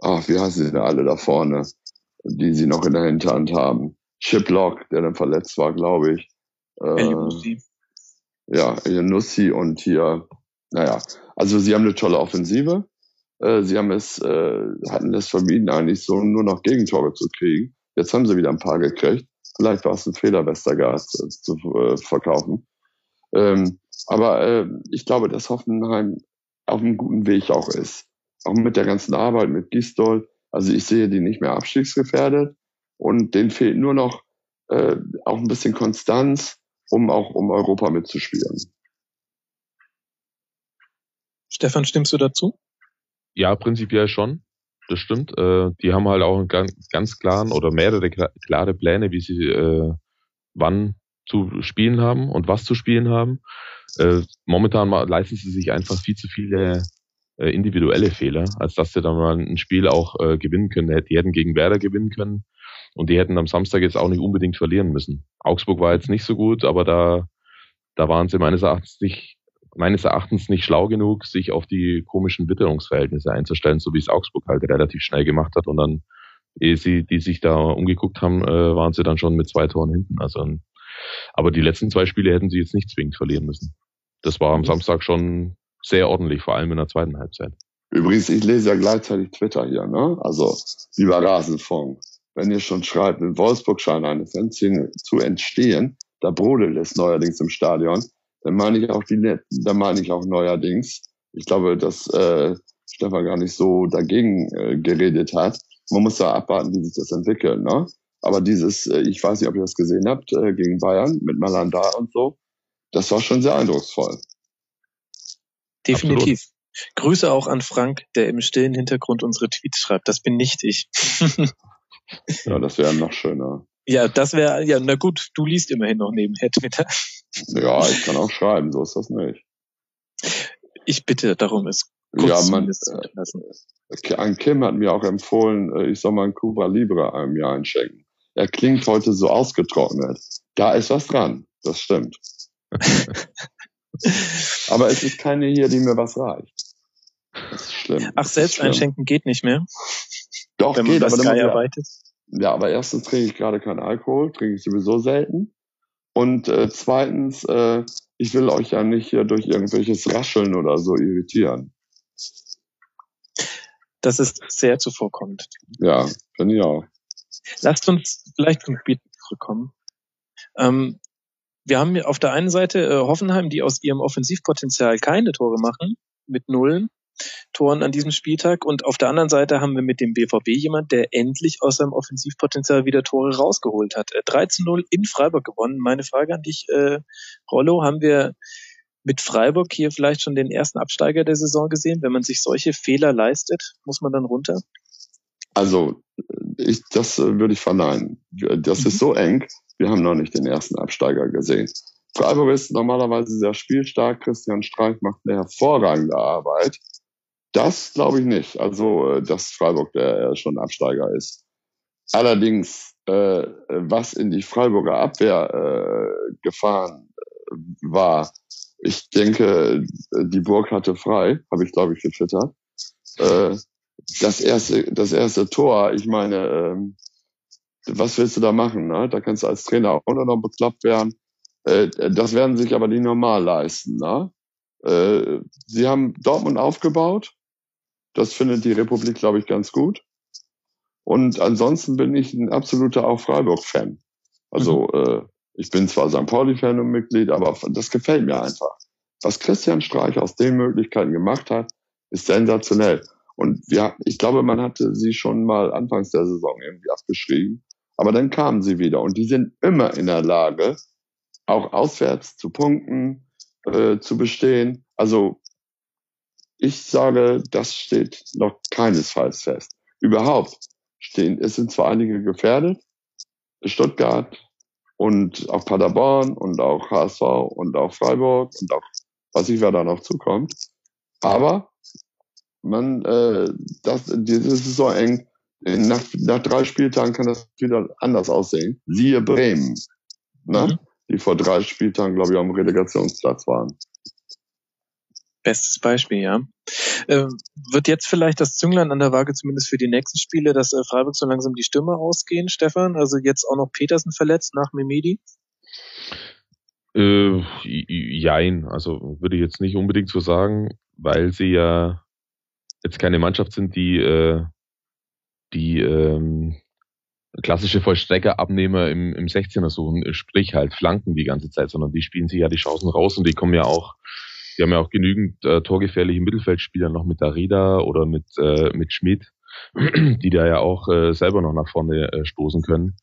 ach, wie heißen sie da alle da vorne, die sie noch in der Hinterhand haben. Chiplock, der dann verletzt war, glaube ich. Äh, ja, Nussi und hier, naja, also sie haben eine tolle Offensive. Äh, sie haben es, äh, hatten es vermieden, eigentlich so nur noch Gegentore zu kriegen. Jetzt haben sie wieder ein paar gekriegt. Vielleicht war es ein Fehler, Westergaard zu, zu äh, verkaufen. Ähm, aber äh, ich glaube, dass Hoffenheim auf einem guten Weg auch ist. Auch mit der ganzen Arbeit mit Gistol. Also ich sehe die nicht mehr abstiegsgefährdet. Und denen fehlt nur noch äh, auch ein bisschen Konstanz, um auch um Europa mitzuspielen. Stefan, stimmst du dazu? Ja, prinzipiell schon. Das stimmt. Äh, die haben halt auch einen ganz, ganz klaren oder mehrere klare Pläne, wie sie äh, wann zu spielen haben und was zu spielen haben. Äh, momentan leisten sie sich einfach viel zu viele äh, individuelle Fehler, als dass sie dann mal ein Spiel auch äh, gewinnen können. Die hätten gegen Werder gewinnen können und die hätten am Samstag jetzt auch nicht unbedingt verlieren müssen. Augsburg war jetzt nicht so gut, aber da, da waren sie meines Erachtens nicht meines Erachtens nicht schlau genug, sich auf die komischen Witterungsverhältnisse einzustellen, so wie es Augsburg halt relativ schnell gemacht hat. Und dann, ehe sie, die sich da umgeguckt haben, äh, waren sie dann schon mit zwei Toren hinten. Also, aber die letzten zwei Spiele hätten sie jetzt nicht zwingend verlieren müssen. Das war am. Samstag schon sehr ordentlich, vor allem in der zweiten Halbzeit. Übrigens, ich lese ja gleichzeitig Twitter hier, ne? Also, lieber Rasenfunk, wenn ihr schon schreibt, in Wolfsburg scheint eine Fanszene zu entstehen, da brodelt es neuerdings im Stadion, dann meine ich auch die, dann meine ich auch neuerdings. Ich glaube, dass äh, Stefan gar nicht so dagegen äh, geredet hat. Man muss da abwarten, wie sich das entwickelt. Ne? Aber dieses, äh, ich weiß nicht, ob ihr das gesehen habt, äh, gegen Bayern mit Malanda und so, das war schon sehr eindrucksvoll. Definitiv. Absolut. Grüße auch an Frank, der im stillen Hintergrund unsere Tweets schreibt. Das bin nicht ich. ja, das wäre noch schöner. Ja, das wäre, ja, na gut, du liest immerhin noch nebenher Twitter. Ja, ich kann auch schreiben, so ist das nicht. Ich bitte darum, es kurz ja, man, äh, ein Kim hat mir auch empfohlen, äh, ich soll mal ein Cuba Libre einem Jahr einschenken. Er klingt heute so ausgetrocknet. Da ist was dran, das stimmt. Aber es ist keine hier, die mir was reicht. Das ist schlimm. Ach, selbst einschenken geht nicht mehr? Doch, wenn man geht, aber Sky arbeitet? Ja, aber erstens trinke ich gerade keinen Alkohol, trinke ich sowieso selten. Und äh, zweitens, äh, ich will euch ja nicht hier durch irgendwelches Rascheln oder so irritieren. Das ist sehr zuvorkommend. Ja, finde ich auch. Lasst uns vielleicht zum Spiel zurückkommen. Ähm, wir haben auf der einen Seite äh, Hoffenheim, die aus ihrem Offensivpotenzial keine Tore machen, mit Nullen. Toren an diesem Spieltag. Und auf der anderen Seite haben wir mit dem BVB jemand, der endlich aus seinem Offensivpotenzial wieder Tore rausgeholt hat. 3 zu 0 in Freiburg gewonnen. Meine Frage an dich, äh, Rollo, haben wir mit Freiburg hier vielleicht schon den ersten Absteiger der Saison gesehen? Wenn man sich solche Fehler leistet, muss man dann runter? Also, ich, das äh, würde ich verneinen. Das mhm. ist so eng. Wir haben noch nicht den ersten Absteiger gesehen. Freiburg ist normalerweise sehr spielstark. Christian Streich macht eine hervorragende Arbeit. Das glaube ich nicht. Also, äh, dass Freiburg der schon Absteiger ist. Allerdings, äh, was in die Freiburger Abwehr äh, gefahren äh, war, ich denke, die Burg hatte frei, habe ich glaube ich getwittert. Äh, das erste, das erste Tor, ich meine, ähm, was willst du da machen? Ne? Da kannst du als Trainer auch noch bekloppt werden. Äh, das werden sich aber die normal leisten. Ne? Äh, sie haben Dortmund aufgebaut. Das findet die Republik, glaube ich, ganz gut. Und ansonsten bin ich ein absoluter auch Freiburg-Fan. Also mhm. äh, ich bin zwar St. Pauli-Fan und Mitglied, aber das gefällt mir einfach. Was Christian Streich aus den Möglichkeiten gemacht hat, ist sensationell. Und ja, ich glaube, man hatte sie schon mal anfangs der Saison irgendwie abgeschrieben. Aber dann kamen sie wieder und die sind immer in der Lage, auch auswärts zu punkten, äh, zu bestehen. Also ich sage, das steht noch keinesfalls fest. Überhaupt stehen, es sind zwar einige gefährdet, Stuttgart und auch Paderborn und auch HSV und auch Freiburg und auch, was ich wer da noch zukommt. Aber man, äh, das, das ist so eng. Nach, nach drei Spieltagen kann das wieder anders aussehen. Siehe Bremen, ne? Mhm. die vor drei Spieltagen, glaube ich, am Relegationsplatz waren. Bestes Beispiel, ja. Äh, wird jetzt vielleicht das Zünglein an der Waage zumindest für die nächsten Spiele, dass äh, Freiburg so langsam die Stimme ausgehen, Stefan? Also jetzt auch noch Petersen verletzt nach Memedi? Äh, jein, also würde ich jetzt nicht unbedingt so sagen, weil sie ja jetzt keine Mannschaft sind, die äh, die ähm, klassische Vollstreckerabnehmer im, im 16er suchen, sprich halt Flanken die ganze Zeit, sondern die spielen sich ja die Chancen raus und die kommen ja auch die haben ja auch genügend äh, torgefährliche Mittelfeldspieler noch mit Darida oder mit, äh, mit Schmidt, die da ja auch äh, selber noch nach vorne äh, stoßen können.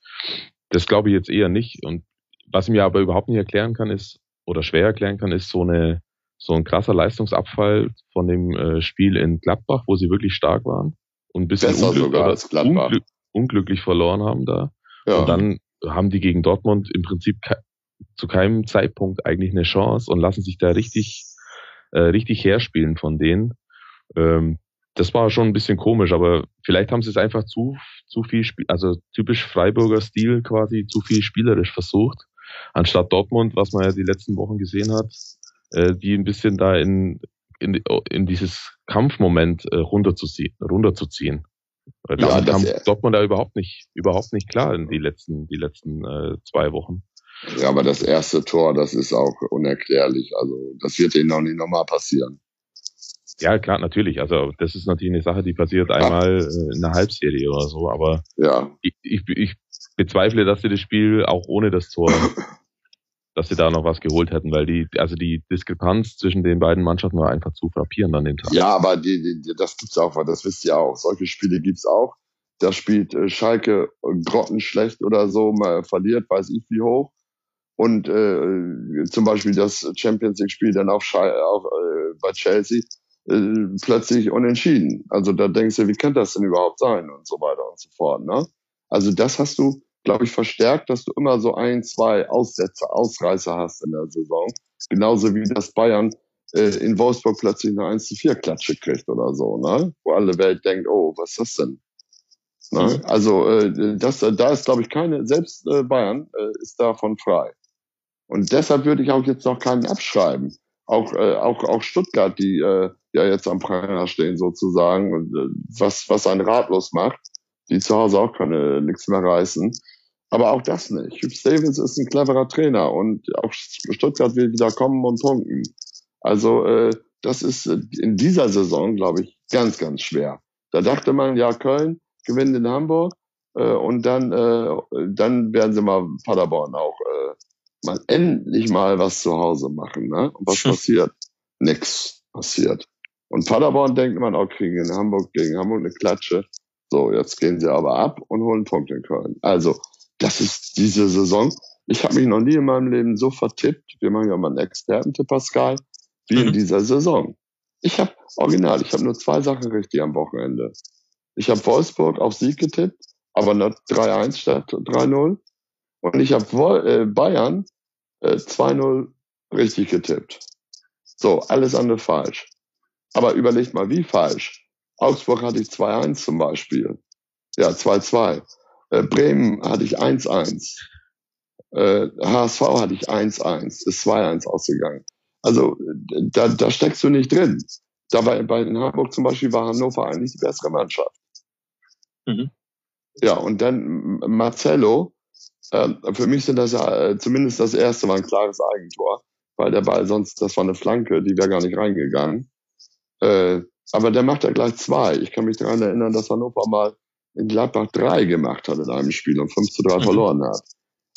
Das glaube ich jetzt eher nicht. Und was ich mir aber überhaupt nicht erklären kann, ist, oder schwer erklären kann, ist so eine so ein krasser Leistungsabfall von dem äh, Spiel in Gladbach, wo sie wirklich stark waren und ein bisschen unglück unglück unglücklich verloren haben da. Ja. Und dann haben die gegen Dortmund im Prinzip ke zu keinem Zeitpunkt eigentlich eine Chance und lassen sich da richtig äh, richtig herspielen von denen. Ähm, das war schon ein bisschen komisch, aber vielleicht haben sie es einfach zu, zu viel, also typisch Freiburger Stil quasi, zu viel spielerisch versucht, anstatt Dortmund, was man ja die letzten Wochen gesehen hat, äh, die ein bisschen da in, in, in dieses Kampfmoment äh, runterzuziehen, runterzuziehen. Ja, kam Dortmund da überhaupt nicht, überhaupt nicht klar in die letzten, die letzten äh, zwei Wochen. Ja, aber das erste Tor, das ist auch unerklärlich. Also das wird ihnen noch nicht nochmal passieren. Ja, klar, natürlich. Also das ist natürlich eine Sache, die passiert einmal äh, in einer Halbserie oder so. Aber ja. ich, ich, ich bezweifle, dass sie das Spiel auch ohne das Tor, dass sie da noch was geholt hätten, weil die, also die Diskrepanz zwischen den beiden Mannschaften war einfach zu frappieren an dem Tag. Ja, aber die, die, das gibt's auch, das wisst ihr auch. Solche Spiele gibt's auch. Da spielt äh, Schalke grottenschlecht oder so, mal verliert, weiß ich wie hoch und äh, zum Beispiel das Champions League Spiel dann auf, auf äh, bei Chelsea äh, plötzlich unentschieden. Also da denkst du, wie kann das denn überhaupt sein und so weiter und so fort. Ne? Also das hast du, glaube ich, verstärkt, dass du immer so ein, zwei Aussätze, Ausreißer hast in der Saison. Genauso wie das Bayern äh, in Wolfsburg plötzlich eine 1 zu 4 Klatsche kriegt oder so, ne? Wo alle Welt denkt, oh, was ist das denn? Ne? Also äh, das, da ist, glaube ich, keine, selbst äh, Bayern äh, ist davon frei. Und deshalb würde ich auch jetzt noch keinen abschreiben. Auch, äh, auch, auch Stuttgart, die äh, ja jetzt am Pranger stehen sozusagen und äh, was, was einen ratlos macht, die zu Hause auch keine nichts mehr reißen. Aber auch das nicht. Hugh Stevens ist ein cleverer Trainer und auch Stuttgart will wieder kommen und punkten. Also äh, das ist in dieser Saison, glaube ich, ganz, ganz schwer, Da dachte man, ja, Köln gewinnt in Hamburg äh, und dann, äh, dann werden sie mal Paderborn auch äh, mal endlich mal was zu Hause machen. Ne? Und was passiert? Nix passiert. Und Paderborn denkt man, auch kriegen in Hamburg gegen Hamburg eine Klatsche. So, jetzt gehen sie aber ab und holen Punkte in Köln. Also, das ist diese Saison. Ich habe mich noch nie in meinem Leben so vertippt. Wir machen ja mal einen Experten-Tipp, Pascal, wie mhm. in dieser Saison. Ich habe original, ich habe nur zwei Sachen richtig am Wochenende. Ich habe Wolfsburg auf Sieg getippt, aber nur 3-1 statt 3-0. Und ich habe äh, Bayern äh, 2-0 richtig getippt. So, alles andere falsch. Aber überlegt mal, wie falsch. Augsburg hatte ich 2-1 zum Beispiel. Ja, 2-2. Äh, Bremen hatte ich 1-1. Äh, HSV hatte ich 1-1. Ist 2-1 ausgegangen. Also da, da steckst du nicht drin. Dabei bei in Hamburg zum Beispiel war Hannover eigentlich die bessere Mannschaft. Mhm. Ja, und dann Marcello. Äh, für mich sind das ja äh, zumindest das erste war ein klares Eigentor, weil der Ball sonst, das war eine Flanke, die wäre gar nicht reingegangen. Äh, aber der macht ja gleich zwei. Ich kann mich daran erinnern, dass Hannover mal in Gladbach drei gemacht hat in einem Spiel und 5 zu 3 mhm. verloren hat.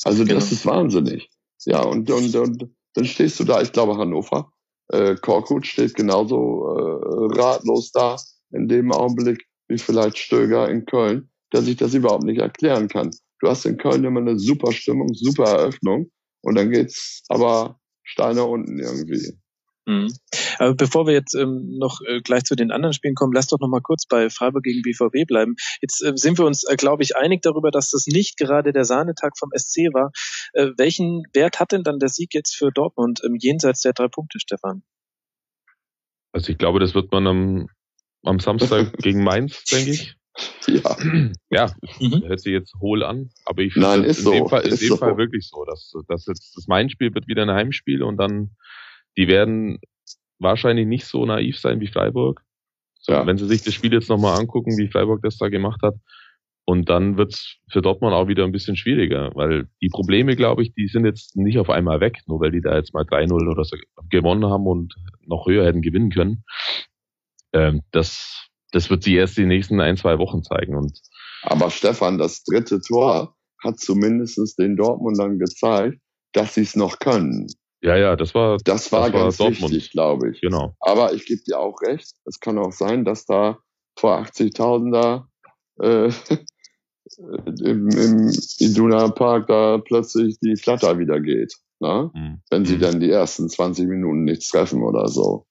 Also genau. das ist wahnsinnig. Ja, und, und, und dann stehst du da, ich glaube Hannover, äh, Korkut steht genauso äh, ratlos da in dem Augenblick wie vielleicht Stöger in Köln, der sich das überhaupt nicht erklären kann. Du hast in Köln immer eine super Stimmung, super Eröffnung und dann geht's aber Steine unten irgendwie. Mhm. Aber bevor wir jetzt ähm, noch äh, gleich zu den anderen Spielen kommen, lass doch noch mal kurz bei Freiburg gegen BVB bleiben. Jetzt äh, sind wir uns, äh, glaube ich, einig darüber, dass das nicht gerade der Sahnetag vom SC war. Äh, welchen Wert hat denn dann der Sieg jetzt für Dortmund ähm, jenseits der drei Punkte, Stefan? Also ich glaube, das wird man am, am Samstag gegen Mainz, denke ich. Ja. Ja, mhm. hört sich jetzt hohl an, aber ich finde in so. dem Fall, in dem so. Fall wirklich so, dass, dass jetzt das Mainz-Spiel wird wieder ein Heimspiel und dann die werden wahrscheinlich nicht so naiv sein wie Freiburg. So, ja. Wenn sie sich das Spiel jetzt nochmal angucken, wie Freiburg das da gemacht hat. Und dann wird's für Dortmund auch wieder ein bisschen schwieriger, weil die Probleme, glaube ich, die sind jetzt nicht auf einmal weg, nur weil die da jetzt mal 3-0 oder so gewonnen haben und noch höher hätten gewinnen können. Ähm, das, das wird sich erst die nächsten ein, zwei Wochen zeigen. Und Aber Stefan, das dritte Tor hat zumindest den Dortmundern gezeigt, dass sie es noch können. Ja, ja, das war das war das ganz war wichtig, glaube ich. Genau. Aber ich gebe dir auch recht. Es kann auch sein, dass da vor 80.000 da äh, im, im Iduna Park da plötzlich die Flatter wieder geht, ne? Mhm. wenn sie mhm. dann die ersten 20 Minuten nichts treffen oder so.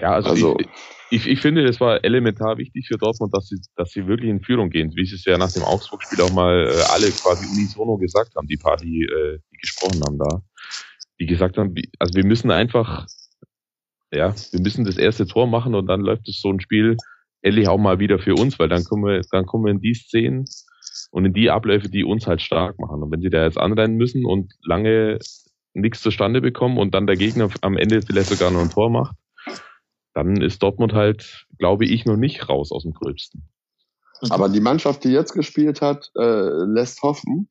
Ja, also, also ich, ich, ich finde, es war elementar wichtig für Dortmund, dass sie, dass sie wirklich in Führung gehen, wie sie es ja nach dem Augsburg-Spiel auch mal äh, alle quasi unisono gesagt haben, die paar, die, äh, die gesprochen haben da die gesagt haben, also wir müssen einfach, ja, wir müssen das erste Tor machen und dann läuft es so ein Spiel endlich auch mal wieder für uns, weil dann kommen wir, dann kommen wir in die Szenen und in die Abläufe, die uns halt stark machen. Und wenn sie da jetzt anrennen müssen und lange nichts zustande bekommen und dann der Gegner am Ende vielleicht sogar noch ein Tor macht, dann ist Dortmund halt, glaube ich, noch nicht raus aus dem Gröbsten. Aber die Mannschaft, die jetzt gespielt hat, äh, lässt hoffen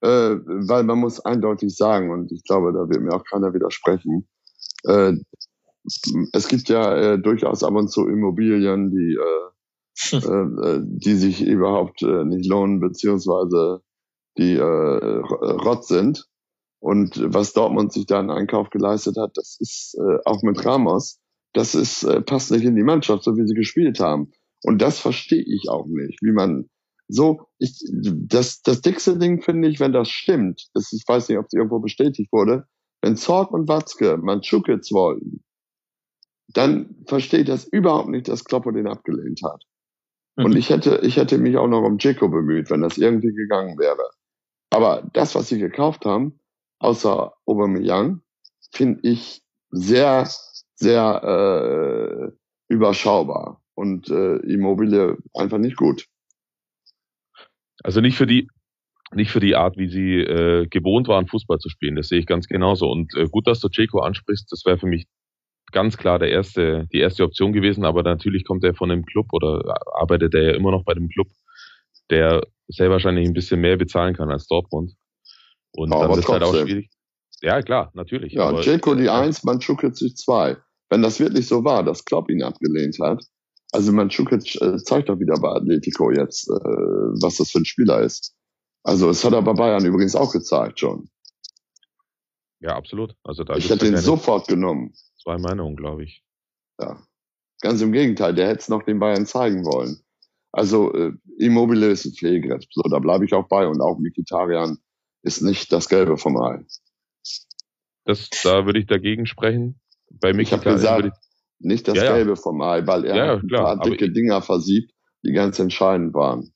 äh, weil man muss eindeutig sagen, und ich glaube, da wird mir auch keiner widersprechen, äh, es gibt ja äh, durchaus ab und zu Immobilien, die, äh, äh, die sich überhaupt äh, nicht lohnen, beziehungsweise die äh, Rott sind. Und was Dortmund sich da in Einkauf geleistet hat, das ist äh, auch mit Ramos, das ist äh, passt nicht in die Mannschaft, so wie sie gespielt haben. Und das verstehe ich auch nicht, wie man so, ich, das, das dickste Ding finde ich, wenn das stimmt, ist, ich weiß nicht, ob es irgendwo bestätigt wurde, wenn Zorg und Watzke Manschukitz wollten, dann verstehe ich das überhaupt nicht, dass Kloppo den abgelehnt hat. Mhm. Und ich hätte, ich hätte mich auch noch um Jeko bemüht, wenn das irgendwie gegangen wäre. Aber das, was sie gekauft haben, außer Aubameyang, finde ich sehr, sehr äh, überschaubar und äh, Immobilie einfach nicht gut. Also nicht für die nicht für die Art, wie sie äh, gewohnt waren, Fußball zu spielen. Das sehe ich ganz genauso. Und äh, gut, dass du Ceco ansprichst. Das wäre für mich ganz klar der erste, die erste Option gewesen. Aber natürlich kommt er von einem Club oder arbeitet er ja immer noch bei dem Club, der sehr wahrscheinlich ein bisschen mehr bezahlen kann als Dortmund. Und aber dann ist halt auch schwierig. Ja, klar, natürlich. Ja, Ceco die Eins, Manchukic die Zwei. Wenn das wirklich so war, dass Klopp ihn abgelehnt hat, Also Mandzukic äh, zeigt doch wieder bei Atletico jetzt, äh, was das für ein Spieler ist. Also es hat er bei Bayern übrigens auch gezeigt schon. Ja, absolut. Also da ich hätte ihn sofort genommen. Zwei Meinungen, glaube ich. Ja. Ganz im Gegenteil, der hätte es noch den Bayern zeigen wollen. Also äh, Immobile ist ein Pflegerecht. So, da bleibe ich auch bei. Und auch Mikitarian ist nicht das Gelbe vom Ei. Das, da würde ich dagegen sprechen. Bei Mikitarian ich habe gesagt, nicht das ja, Gelbe ja. vom Ei, weil er ja, ein paar dicke Dinger versiebt, die ganz entscheidend waren.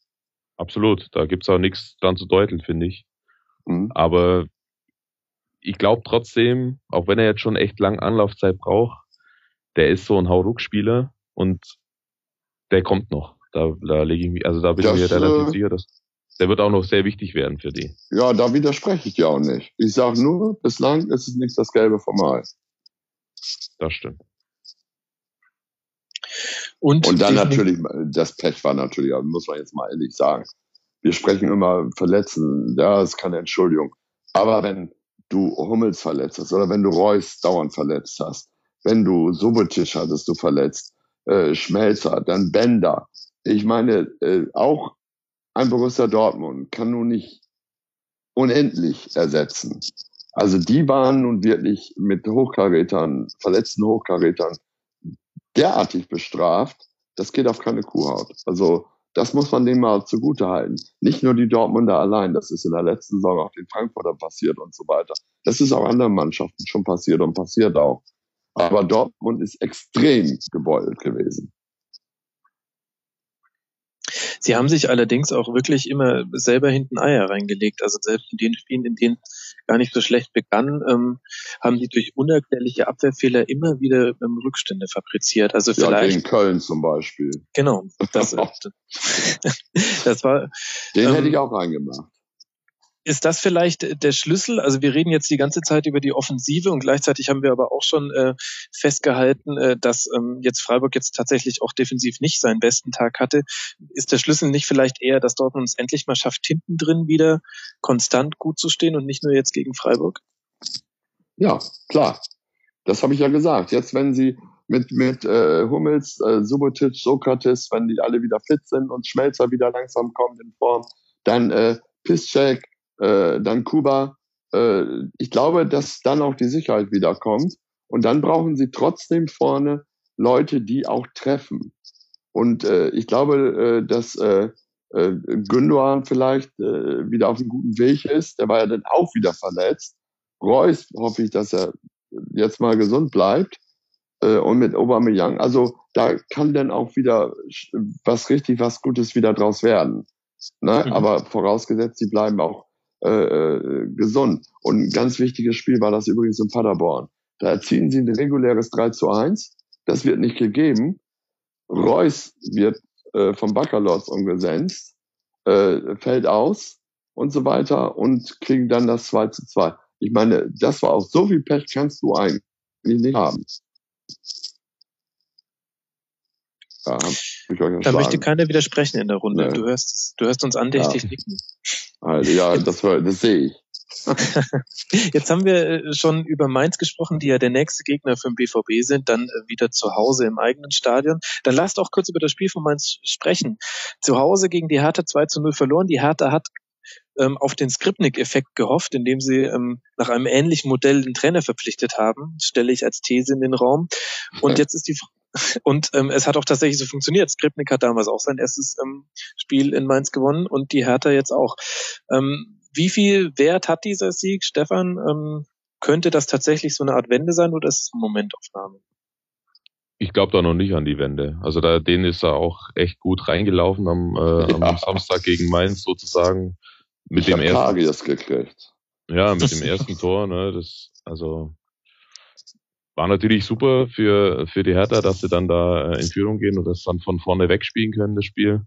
Absolut, da gibt's auch nichts dran zu deuteln, finde ich. Mhm. Aber ich glaube trotzdem, auch wenn er jetzt schon echt lang Anlaufzeit braucht, der ist so ein Hauruck-Spieler und der kommt noch. Da, da lege ich mich, also da bin das, ich mir relativ äh, sicher, dass der wird auch noch sehr wichtig werden für die. Ja, da widerspreche ich dir auch nicht. Ich sage nur, bislang ist es nicht das Gelbe vom Ei. Das stimmt. Und, und dann natürlich, das Pech war natürlich, muss man jetzt mal ehrlich sagen. Wir sprechen immer Verletzen, ja, ist keine Entschuldigung. Aber wenn du Hummels verletzt hast oder wenn du Reus dauernd verletzt hast, wenn du Subotic hattest du verletzt, äh, Schmelzer, dann Bender. Ich meine, äh, auch ein Borussia Dortmund kann nun nicht unendlich ersetzen. Also die waren nun wirklich mit Hochkarätern, verletzten Hochkarätern derartig bestraft, das geht auf keine Kuhhaut. Also das muss man denen mal zugute halten. Nicht nur die Dortmunder allein, das ist in der letzten Saison auch den Frankfurter passiert und so weiter. Das ist auch anderen Mannschaften schon passiert und passiert auch. Aber Dortmund ist extrem gebeutelt gewesen. Sie haben sich allerdings auch wirklich immer selber hinten Eier reingelegt. Also selbst in den Spielen, in denen gar nicht so schlecht begann, ähm, haben sie durch unerklärliche Abwehrfehler immer wieder ähm, Rückstände fabriziert. Also ja, vielleicht gegen Köln zum Beispiel. Genau. Das, das war. Den ähm, hätte ich auch reingemacht ist das vielleicht der Schlüssel? Also wir reden jetzt die ganze Zeit über die Offensive und gleichzeitig haben wir aber auch schon äh, festgehalten, äh, dass ähm, jetzt Freiburg jetzt tatsächlich auch defensiv nicht seinen besten Tag hatte. Ist der Schlüssel nicht vielleicht eher, dass Dortmund es endlich mal schafft, hinten drin wieder konstant gut zu stehen und nicht nur jetzt gegen Freiburg? Ja, klar. Das habe ich ja gesagt. Jetzt, wenn sie mit, mit äh, Hummels, äh, Subotic, Sokrates, wenn die alle wieder fit sind und Schmelzer wieder langsam kommt in Form, dann äh, Piszczek, äh, dann Kuba. Äh, ich glaube, dass dann auch die Sicherheit wiederkommt. Und dann brauchen sie trotzdem vorne Leute, die auch treffen. Und äh, ich glaube, äh, dass äh, äh, Gündogan vielleicht äh, wieder auf einem guten Weg ist. Der war ja dann auch wieder verletzt. Reus hoffe ich, dass er jetzt mal gesund bleibt. Äh, und mit Aubameyang. Also da kann dann auch wieder was richtig, was Gutes wieder draus werden. Ne? Mhm. Aber vorausgesetzt, sie bleiben auch äh, äh, gesund. Und ein ganz wichtiges Spiel war das übrigens in Paderborn. Da erzielen sie ein reguläres 3 zu 1. Das wird nicht gegeben. Reus wird äh, vom Baccalords umgesetzt, äh, fällt aus und so weiter und kriegen dann das 2 zu 2. Ich meine, das war auch so viel Pech kannst du eigentlich nicht haben. Da, da möchte keiner widersprechen in der Runde. Nee. Du hörst du hörst uns andächtig ja. nicken. Also, ja, das, das sehe ich. Jetzt haben wir äh, schon über Mainz gesprochen, die ja der nächste Gegner für den BVB sind, dann äh, wieder zu Hause im eigenen Stadion. Dann lasst auch kurz über das Spiel von Mainz sprechen. Zu Hause gegen die Hertha 2 zu 0 verloren. Die Hertha hat ähm, auf den Skripnik-Effekt gehofft, indem sie ähm, nach einem ähnlichen Modell den Trainer verpflichtet haben, stelle ich als These in den Raum. Und jetzt ist die und ähm, es hat auch tatsächlich so funktioniert. Skripnik hat damals auch sein erstes ähm, Spiel in Mainz gewonnen und die Hertha jetzt auch. Ähm, wie viel Wert hat dieser Sieg, Stefan? Ähm, könnte das tatsächlich so eine Art Wende sein oder ist es eine Momentaufnahme? Ich glaube da noch nicht an die Wende. Also da denen ist er auch echt gut reingelaufen am, äh, am ja. Samstag gegen Mainz sozusagen mit ich dem ersten. gekriegt. Ja, mit dem ersten Tor. Ne, das also war natürlich super für, für die Hertha, dass sie dann da äh, in Führung gehen und das dann von vorne wegspielen können, das Spiel.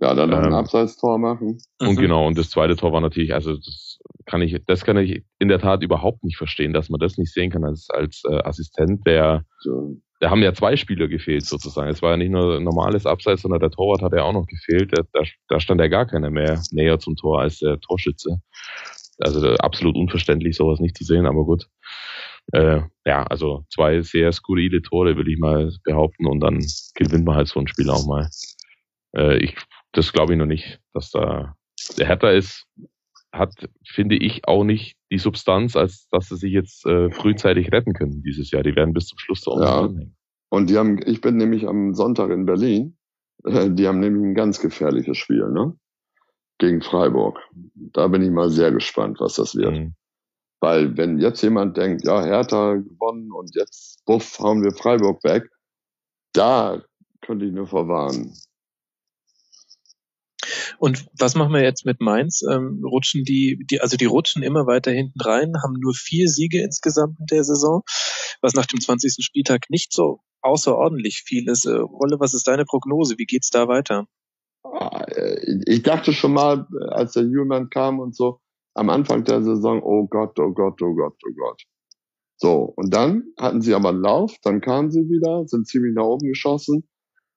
Ja, dann noch ähm, ein Abseitstor machen. Und mhm. genau, und das zweite Tor war natürlich, also das kann ich, das kann ich in der Tat überhaupt nicht verstehen, dass man das nicht sehen kann als, als äh, Assistent, der, so. da haben ja zwei Spieler gefehlt sozusagen. Es war ja nicht nur ein normales Abseits, sondern der Torwart hat ja auch noch gefehlt. Da, da, da stand ja gar keiner mehr näher zum Tor als der Torschütze. Also absolut unverständlich, sowas nicht zu sehen, aber gut. Äh, ja, also zwei sehr skurrile Tore, würde ich mal behaupten, und dann gewinnt man halt so ein Spiel auch mal. Äh, ich, das glaube ich noch nicht, dass da der Hertha ist, hat, finde ich, auch nicht die Substanz, als dass sie sich jetzt äh, frühzeitig retten können dieses Jahr. Die werden bis zum Schluss da ja. hängen. Und die haben, ich bin nämlich am Sonntag in Berlin. Äh, die haben nämlich ein ganz gefährliches Spiel, ne? Gegen Freiburg. Da bin ich mal sehr gespannt, was das wird. Mhm. Weil wenn jetzt jemand denkt, ja, Hertha gewonnen und jetzt, buff, hauen wir Freiburg weg, da könnte ich nur verwarnen. Und was machen wir jetzt mit Mainz? Ähm, rutschen die, die, also die rutschen immer weiter hinten rein, haben nur vier Siege insgesamt in der Saison, was nach dem 20. Spieltag nicht so außerordentlich viel ist. Äh, Wolle, was ist deine Prognose? Wie geht's da weiter? Ah, äh, ich dachte schon mal, als der Jüngmann kam und so, am Anfang der Saison, oh Gott, oh Gott, oh Gott, oh Gott. So, und dann hatten sie aber einen Lauf, dann kamen sie wieder, sind ziemlich nach oben geschossen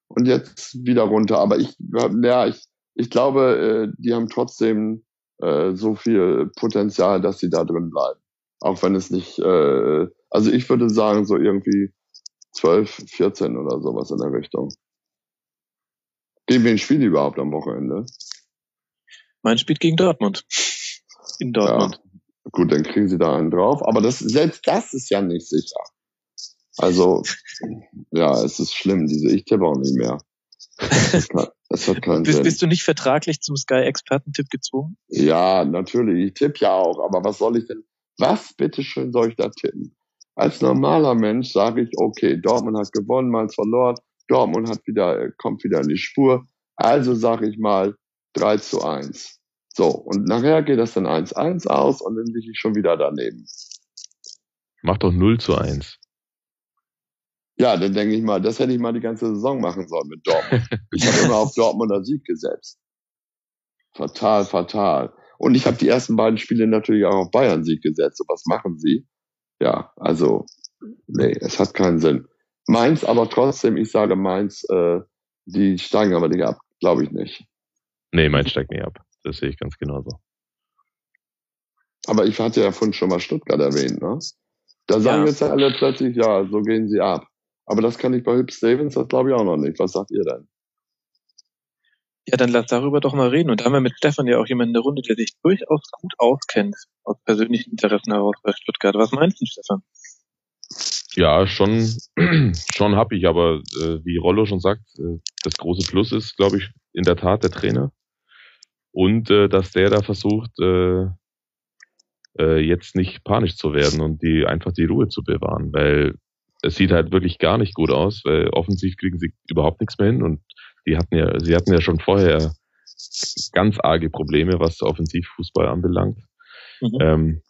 und jetzt wieder runter. Aber ich, ja, ich, ich glaube, äh, die haben trotzdem äh, so viel Potenzial, dass sie da drin bleiben. Auch wenn es nicht, äh, also ich würde sagen, so irgendwie 12, 14 oder sowas in der Richtung. Gegen wen spielen die überhaupt am Wochenende? Mein spielt gegen Dortmund. In Dortmund. Ja, gut, dann kriegen sie da einen drauf. Aber das, selbst das ist ja nicht sicher. Also, ja, es ist schlimm. Diese, ich tippe auch nicht mehr. Das hat keinen bist, Sinn. Bist du nicht vertraglich zum Sky-Experten-Tipp gezwungen? Ja, natürlich. Ich tippe ja auch. Aber was soll ich denn, was bitteschön soll ich da tippen? Als normaler Mensch sage ich, okay, Dortmund hat gewonnen, Mainz verloren. Dortmund hat wieder, kommt wieder in die Spur. Also sage ich mal 3 zu 1. So, und nachher geht das dann 1-1 aus und dann liege ich schon wieder daneben. Mach doch 0 zu 1. Ja, dann denke ich mal, das hätte ich mal die ganze Saison machen sollen mit Dortmund. ich habe immer auf Dortmunder Sieg gesetzt. Fatal, fatal. Und ich habe die ersten beiden Spiele natürlich auch auf Bayern-Sieg gesetzt. Und was machen sie? Ja, also, nee, es hat keinen Sinn. Mainz aber trotzdem, ich sage Mainz, äh, die steigen aber nicht ab. Glaube ich nicht. Nee, Mainz steigt nicht ab. Das sehe ich ganz genauso. Aber ich hatte ja vorhin schon mal Stuttgart erwähnt, ne? Da sagen ja. jetzt alle plötzlich, ja, so gehen sie ab. Aber das kann ich bei Hüb Stevens, das glaube ich auch noch nicht. Was sagt ihr denn? Ja, dann lass darüber doch mal reden. Und da haben wir mit Stefan ja auch jemanden in der Runde, der sich durchaus gut auskennt, aus persönlichen Interessen heraus bei Stuttgart. Was meinst du, Stefan? Ja, schon, schon hab ich, aber äh, wie Rollo schon sagt, äh, das große Plus ist, glaube ich, in der Tat der Trainer. Und äh, dass der da versucht, äh, äh, jetzt nicht panisch zu werden und die einfach die Ruhe zu bewahren, weil es sieht halt wirklich gar nicht gut aus, weil offensiv kriegen sie überhaupt nichts mehr hin und die hatten ja, sie hatten ja schon vorher ganz arge Probleme, was Offensivfußball anbelangt. Mhm. Ähm,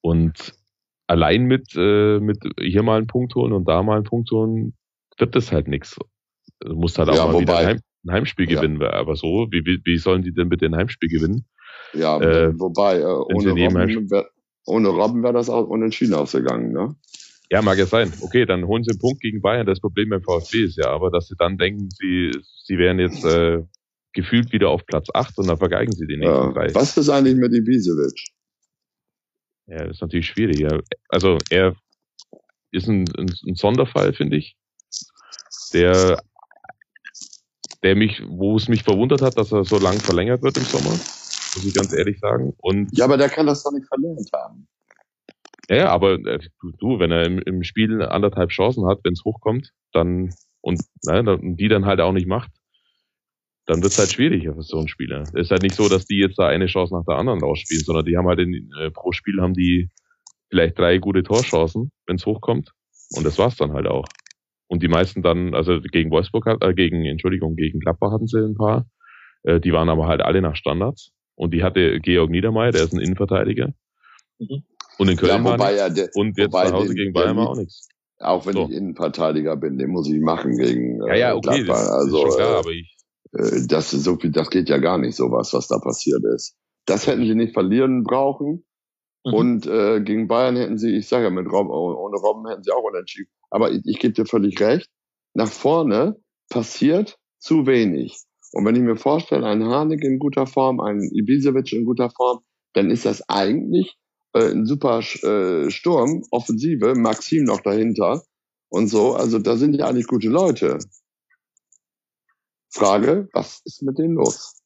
und allein mit, äh, mit hier mal einen Punkt holen und da mal einen Punkt holen, wird das halt nichts. Du musst halt auch ja, mal wobei, wieder Heim, ein Heimspiel ja. gewinnen. Aber so, wie, wie, sollen die denn mit dem Heimspiel gewinnen? Ja, äh, wobei, äh, ohne, Robben wär, ohne Robben wäre das auch unentschieden ausgegangen, ne? Ja, mag ja sein. Okay, dann holen sie einen Punkt gegen Bayern. Das Problem beim VfB ist ja aber, dass sie dann denken, sie, sie wären jetzt äh, gefühlt wieder auf Platz 8 und dann vergeigen sie die nächsten ja. drei. Was ist eigentlich mit Ibisevic? Ja, das ist natürlich schwierig. Ja. Also er ist ein, ein, ein Sonderfall, finde ich. Der, der mich, wo es mich verwundert hat, dass er so lang verlängert wird im Sommer, muss ich ganz ehrlich sagen. Und ja, aber der kann das doch nicht verlernt haben. Ja, aber äh, du, wenn er im, im Spiel anderthalb Chancen hat, wenn es hochkommt, dann und ne, die dann halt auch nicht macht, dann wird's halt schwierig für so einen Spieler. Es ist halt nicht so, dass die jetzt da eine Chance nach der anderen rausspielen, sondern die haben halt in, äh, pro Spiel haben die vielleicht drei gute Torchancen, wenn's hochkommt. Und das war's dann halt auch. Und die meisten dann, also gegen Wolfsburg, äh, gegen, Entschuldigung, gegen Gladbach hatten sie ein paar. Äh, die waren aber halt alle nach Standards. Und die hatte Georg Niedermeyer, der ist ein Innenverteidiger. Mhm. Und in Köln ja, wobei ja der, und jetzt zu Hause den, gegen Bayern war auch nichts. Auch wenn so. ich Innenverteidiger bin, den muss ich machen gegen äh, Ja, ja, okay, Gladbach. das also, ist schon klar, äh, aber ich äh, das ist so viel, das geht ja gar nicht sowas, was da passiert ist. Das hätten sie nicht verlieren brauchen. Mhm. Und äh, gegen Bayern hätten sie, ich sage ja, mit Robben, ohne Robben hätten sie auch unentschieden. Aber ich, ich gebe dir völlig recht. Nach vorne passiert zu wenig. Und wenn ich mir vorstelle, ein Harnik in guter Form, ein Ibisevic in guter Form, dann ist das eigentlich äh, ein super äh, Sturm, Offensive, Maxim noch dahinter und so. Also da sind ja eigentlich gute Leute. Frage, was ist mit denen los?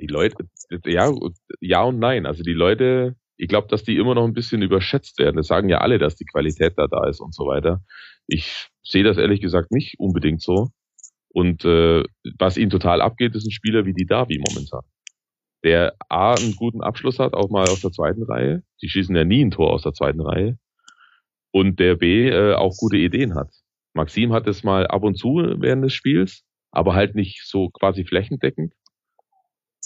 Die Leute, ja, ja und nein. Also die Leute, ich glaube, dass die immer noch ein bisschen überschätzt werden. Das sagen ja alle, dass die Qualität da da ist und so weiter. Ich sehe das ehrlich gesagt nicht unbedingt so. Und äh, was ihnen total abgeht, ist ein Spieler wie die Davi momentan. Der A einen guten Abschluss hat, auch mal aus der zweiten Reihe. Die schießen ja nie ein Tor aus der zweiten Reihe. Und der B äh, auch gute Ideen hat. Maxim hat es mal ab und zu während des Spiels, aber halt nicht so quasi flächendeckend.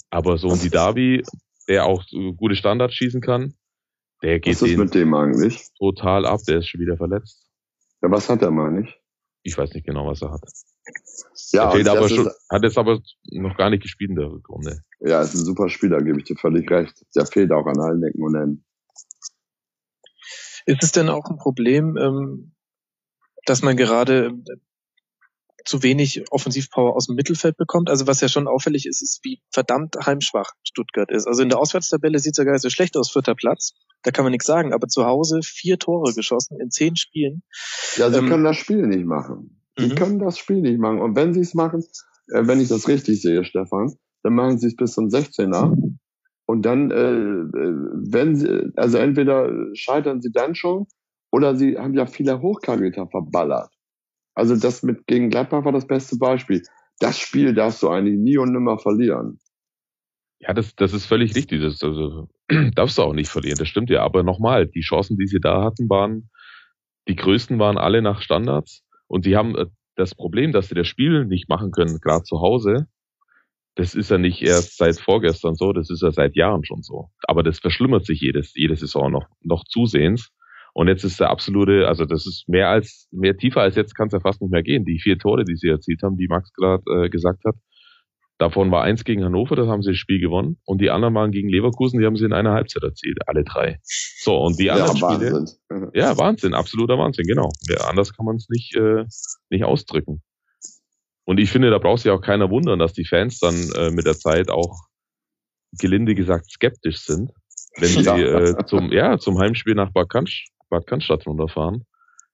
Aber so ein Didavi, der auch so gute Standards schießen kann, der geht Was ist mit dem eigentlich? total ab. Der ist schon wieder verletzt. Ja, was hat er mal nicht? Ich weiß nicht genau, was er hat. Ja, er aber schon, hat jetzt aber noch gar nicht gespielt in der Rückrunde. ja, ist ein super Spieler, gebe ich dir völlig recht. Der fehlt auch an allen Ecken und Enden. Ist es denn auch ein Problem, ähm, dass man gerade äh, zu wenig Offensivpower aus dem Mittelfeld bekommt? Also was ja schon auffällig ist, ist, wie verdammt heimschwach Stuttgart ist. Also in der Auswärtstabelle sieht es ja gar nicht so schlecht aus, vierter Platz. Da kann man nichts sagen. Aber zu Hause vier Tore geschossen in zehn Spielen. Ja, sie Ähm, können das Spiel nicht machen. Sie Mhm. können das Spiel nicht machen. Und wenn sie es machen, äh, wenn ich das richtig sehe, Stefan, dann machen sie es bis zum 16er. Und dann, äh, äh, wenn sie, also entweder scheitern sie dann schon, oder sie haben ja viele Hochkaräter verballert. Also das mit gegen Gladbach war das beste Beispiel. Das Spiel darfst du eigentlich nie und nimmer verlieren. Ja, das, das ist völlig richtig. Das, also, darfst du auch nicht verlieren. Das stimmt ja. Aber nochmal, die Chancen, die sie da hatten, waren, die größten waren alle nach Standards. Und sie haben äh, das Problem, dass sie das Spiel nicht machen können, gerade zu Hause. Das ist ja nicht erst seit vorgestern so, das ist ja seit Jahren schon so. Aber das verschlimmert sich jedes, jede Saison noch, noch zusehends. Und jetzt ist der absolute, also das ist mehr als, mehr tiefer als jetzt kann es ja fast nicht mehr gehen. Die vier Tore, die sie erzielt haben, die Max gerade äh, gesagt hat, davon war eins gegen Hannover, da haben sie das Spiel gewonnen. Und die anderen waren gegen Leverkusen, die haben sie in einer Halbzeit erzielt, alle drei. So, und die anderen ja, Spiele. Wahnsinn. Ja, Wahnsinn, absoluter Wahnsinn, genau. Ja, anders kann man es nicht, äh, nicht ausdrücken. Und ich finde, da braucht sich auch keiner wundern, dass die Fans dann äh, mit der Zeit auch gelinde gesagt skeptisch sind, wenn sie äh, zum, ja, zum Heimspiel nach Bad, Cannsch, Bad Cannstatt runterfahren,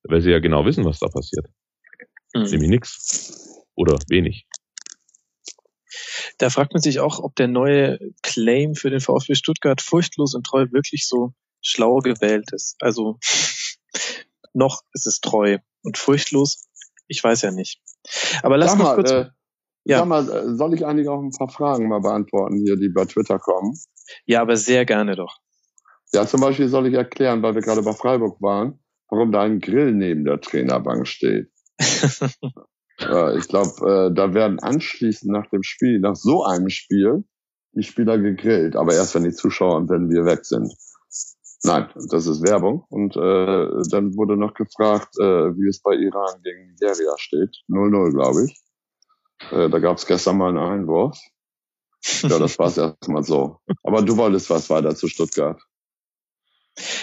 weil sie ja genau wissen, was da passiert. Mhm. Nämlich nix. Oder wenig. Da fragt man sich auch, ob der neue Claim für den VfB Stuttgart furchtlos und treu wirklich so schlau gewählt ist. Also noch ist es treu und furchtlos. Ich weiß ja nicht. Aber lass mal, kurz. äh, Ja. sag mal, äh, soll ich eigentlich auch ein paar Fragen mal beantworten hier, die bei Twitter kommen? ja, aber sehr gerne doch. Ja, zum Beispiel soll ich erklären, weil wir gerade bei Freiburg waren, warum da ein Grill neben der Trainerbank steht. äh, ich glaube, äh, da werden anschließend nach dem Spiel, nach so einem Spiel, die Spieler gegrillt, aber erst wenn die Zuschauer und wenn wir weg sind. Nein, das ist Werbung. Und äh, dann wurde noch gefragt, äh, wie es bei Iran gegen Nigeria steht. 0-0, glaube ich. Äh, da gab es gestern mal einen Einwurf. Ja, das war's erstmal so. Aber du wolltest was weiter zu Stuttgart.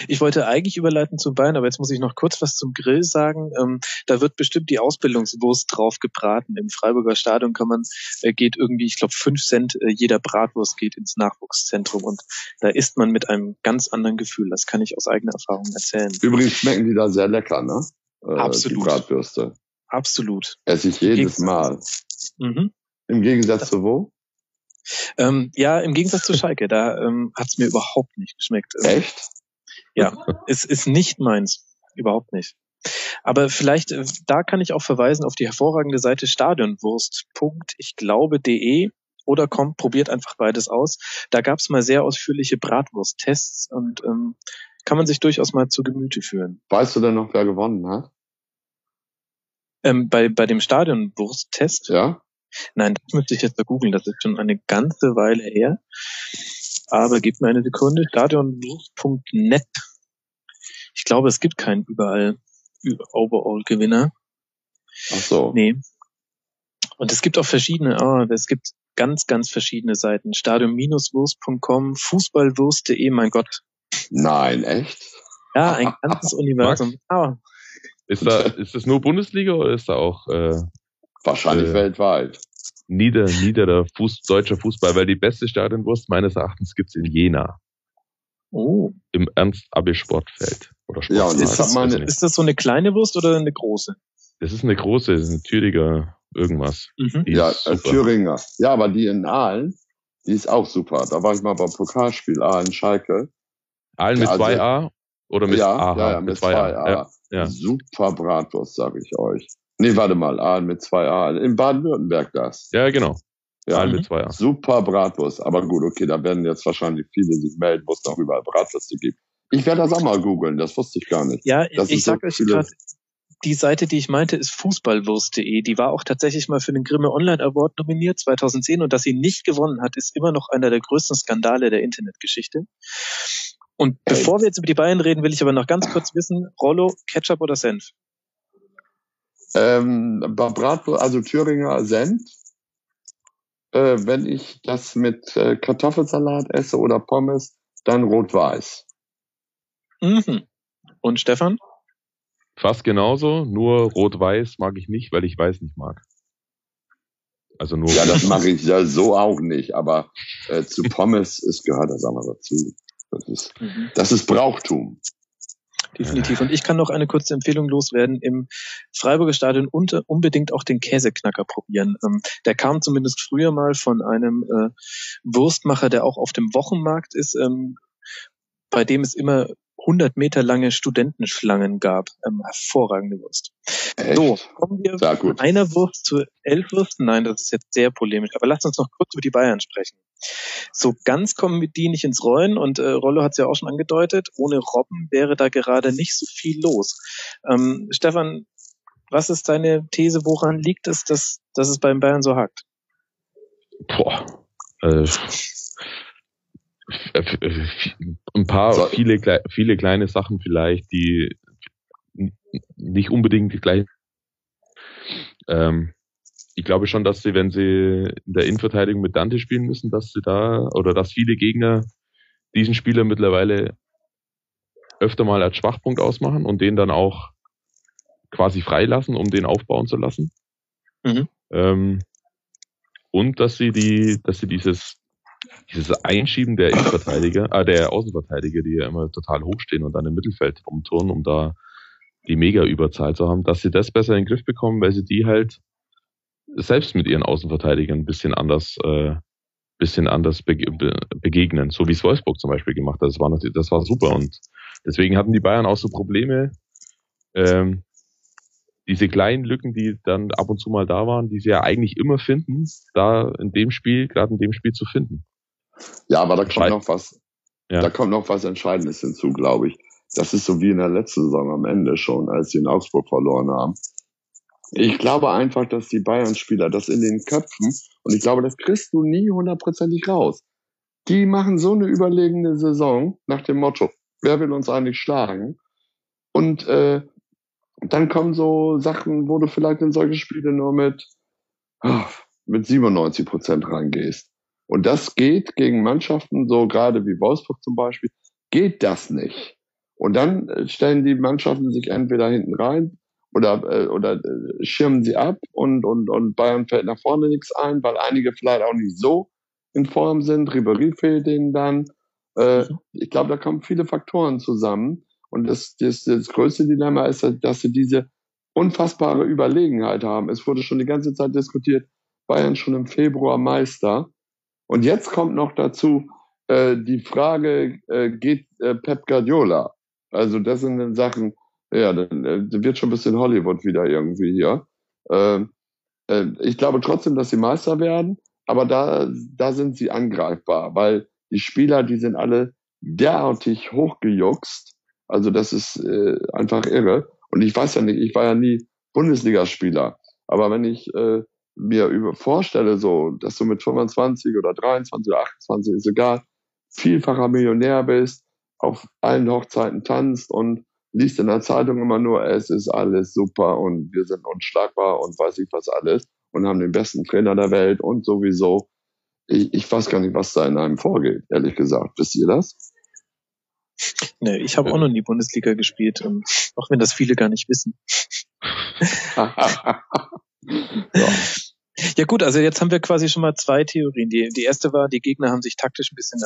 Ich wollte eigentlich überleiten zum Bein, aber jetzt muss ich noch kurz was zum Grill sagen. Ähm, da wird bestimmt die Ausbildungswurst drauf gebraten. Im Freiburger Stadion kann man, äh, geht irgendwie, ich glaube, fünf Cent äh, jeder Bratwurst geht ins Nachwuchszentrum und da isst man mit einem ganz anderen Gefühl. Das kann ich aus eigener Erfahrung erzählen. Übrigens schmecken die da sehr lecker, ne? Äh, Absolut. Die Bratwürste. Absolut. Esse ich jedes? Mal. Mhm. Im Gegensatz zu wo? Ähm, ja, im Gegensatz zu Schalke, da ähm, hat es mir überhaupt nicht geschmeckt. Echt? Ja, es ist nicht meins. Überhaupt nicht. Aber vielleicht, äh, da kann ich auch verweisen auf die hervorragende Seite stadionwurst. Ich glaube.de oder kommt, probiert einfach beides aus. Da gab es mal sehr ausführliche Bratwurst-Tests und ähm, kann man sich durchaus mal zu Gemüte führen. Weißt du denn noch, wer gewonnen hat? Ähm, bei, bei dem Stadionwurst-Test, Ja? nein, das müsste ich jetzt mal googeln, das ist schon eine ganze Weile her. Aber gib mir eine Sekunde, stadionwurst.net. Ich glaube, es gibt keinen überall Overall-Gewinner. Ach so. Nee. Und es gibt auch verschiedene, ah, es gibt ganz, ganz verschiedene Seiten. Stadion-wurst.com, Fußballwurst.de, mein Gott. Nein, echt? Ja, ein ganzes Universum. Ah, Ist da, ist das nur Bundesliga oder ist da auch äh, Wahrscheinlich Äh. weltweit. nieder, niederer Fuß, deutscher Fußball? Weil die beste Stadionwurst meines Erachtens gibt's in Jena. Oh. Im Ernst-Abbe-Sportfeld. Oder Sport ja, und ist, das meine, ist das so eine kleine Wurst oder eine große? Das ist eine große, das ist ein Thüringer irgendwas. Mhm. Ja, äh, Thüringer. Ja, aber die in Aalen, die ist auch super. Da war ich mal beim Pokalspiel Aalen Schalke. Aalen mit 2A also, oder mit ja, AH? Ja, ja, mit 2A. Ja, ja. Super Bratwurst, sag ich euch. Nee, warte mal, Aalen mit 2A. In Baden-Württemberg das. Ja, genau. Ja, Aalen mit 2A. Super Bratwurst. Aber gut, okay, da werden jetzt wahrscheinlich viele sich melden, wo es noch überall Bratwürste gibt. Ich werde das auch mal googeln, das wusste ich gar nicht. Ja, das ich sag so euch gerade, die Seite, die ich meinte, ist fußballwurst.de. Die war auch tatsächlich mal für den Grimme Online Award nominiert 2010 und dass sie nicht gewonnen hat, ist immer noch einer der größten Skandale der Internetgeschichte. Und Ey. bevor wir jetzt über die Bayern reden, will ich aber noch ganz kurz wissen, Rollo, Ketchup oder Senf? Ähm, Bratwurst, also Thüringer Senf. Äh, wenn ich das mit äh, Kartoffelsalat esse oder Pommes, dann rot-weiß. Mhm. Und Stefan? Fast genauso, nur rot-weiß mag ich nicht, weil ich weiß nicht mag. Also nur. Ja, das mache ich ja so auch nicht, aber äh, zu Pommes ist gehört das aber dazu. Das ist, mhm. das ist Brauchtum. Definitiv. Und ich kann noch eine kurze Empfehlung loswerden. Im Freiburger Stadion unter, unbedingt auch den Käseknacker probieren. Ähm, der kam zumindest früher mal von einem äh, Wurstmacher, der auch auf dem Wochenmarkt ist, ähm, bei dem es immer 100 Meter lange Studentenschlangen gab. Ähm, hervorragende Wurst. Echt? So, kommen wir von einer Wurst zu elf Würsten. Nein, das ist jetzt sehr polemisch. Aber lasst uns noch kurz über die Bayern sprechen. So ganz kommen mit die nicht ins Rollen und äh, Rollo hat es ja auch schon angedeutet, ohne Robben wäre da gerade nicht so viel los. Ähm, Stefan, was ist deine These, woran liegt es, dass, dass es beim Bayern so hakt? Boah. Äh, ein paar, so. viele, viele kleine Sachen vielleicht, die nicht unbedingt die gleichen. Ähm, ich glaube schon, dass sie, wenn sie in der Innenverteidigung mit Dante spielen müssen, dass sie da oder dass viele Gegner diesen Spieler mittlerweile öfter mal als Schwachpunkt ausmachen und den dann auch quasi freilassen, um den aufbauen zu lassen. Mhm. Ähm, und dass sie die, dass sie dieses dieses Einschieben der Innenverteidiger, äh, der Außenverteidiger, die ja immer total hochstehen und dann im Mittelfeld rumturnen, um da die Mega-Überzahl zu haben, dass sie das besser in den Griff bekommen, weil sie die halt selbst mit ihren Außenverteidigern ein bisschen anders, äh, bisschen anders bege begegnen, so wie es Wolfsburg zum Beispiel gemacht hat. Das war natürlich, das war super und deswegen hatten die Bayern auch so Probleme, ähm, diese kleinen Lücken, die dann ab und zu mal da waren, die sie ja eigentlich immer finden, da in dem Spiel, gerade in dem Spiel zu finden. Ja, aber da kommt noch was, ja. da kommt noch was Entscheidendes hinzu, glaube ich. Das ist so wie in der letzten Saison am Ende schon, als sie in Augsburg verloren haben. Ich glaube einfach, dass die Bayern-Spieler das in den Köpfen, und ich glaube, das kriegst du nie hundertprozentig raus. Die machen so eine überlegene Saison nach dem Motto, wer will uns eigentlich schlagen? Und äh, dann kommen so Sachen, wo du vielleicht in solche Spiele nur mit, mit 97 Prozent reingehst. Und das geht gegen Mannschaften, so gerade wie Wolfsburg zum Beispiel, geht das nicht. Und dann äh, stellen die Mannschaften sich entweder hinten rein oder, äh, oder äh, schirmen sie ab und, und, und Bayern fällt nach vorne nichts ein, weil einige vielleicht auch nicht so in Form sind. Ribéry fehlt denen dann. Äh, ich glaube, da kommen viele Faktoren zusammen. Und das, das, das größte Dilemma ist, dass sie diese unfassbare Überlegenheit haben. Es wurde schon die ganze Zeit diskutiert, Bayern schon im Februar Meister. Und jetzt kommt noch dazu äh, die Frage, äh, geht äh, Pep Guardiola? Also das sind dann Sachen, ja, dann äh, wird schon ein bisschen Hollywood wieder irgendwie hier. Äh, äh, ich glaube trotzdem, dass sie Meister werden, aber da, da sind sie angreifbar, weil die Spieler, die sind alle derartig hochgejuckst, also das ist äh, einfach irre. Und ich weiß ja nicht, ich war ja nie Bundesligaspieler. Aber wenn ich äh, mir über vorstelle, so, dass du mit 25 oder 23 oder 28, ist egal, vielfacher Millionär bist, auf allen Hochzeiten tanzt und liest in der Zeitung immer nur, es ist alles super und wir sind unschlagbar und weiß ich was alles und haben den besten Trainer der Welt und sowieso. Ich, ich weiß gar nicht, was da in einem vorgeht, ehrlich gesagt. Wisst ihr das? Nee, ich habe auch noch nie Bundesliga gespielt, ähm, auch wenn das viele gar nicht wissen. ja. Ja gut, also jetzt haben wir quasi schon mal zwei Theorien. Die, die erste war, die Gegner haben sich taktisch ein bisschen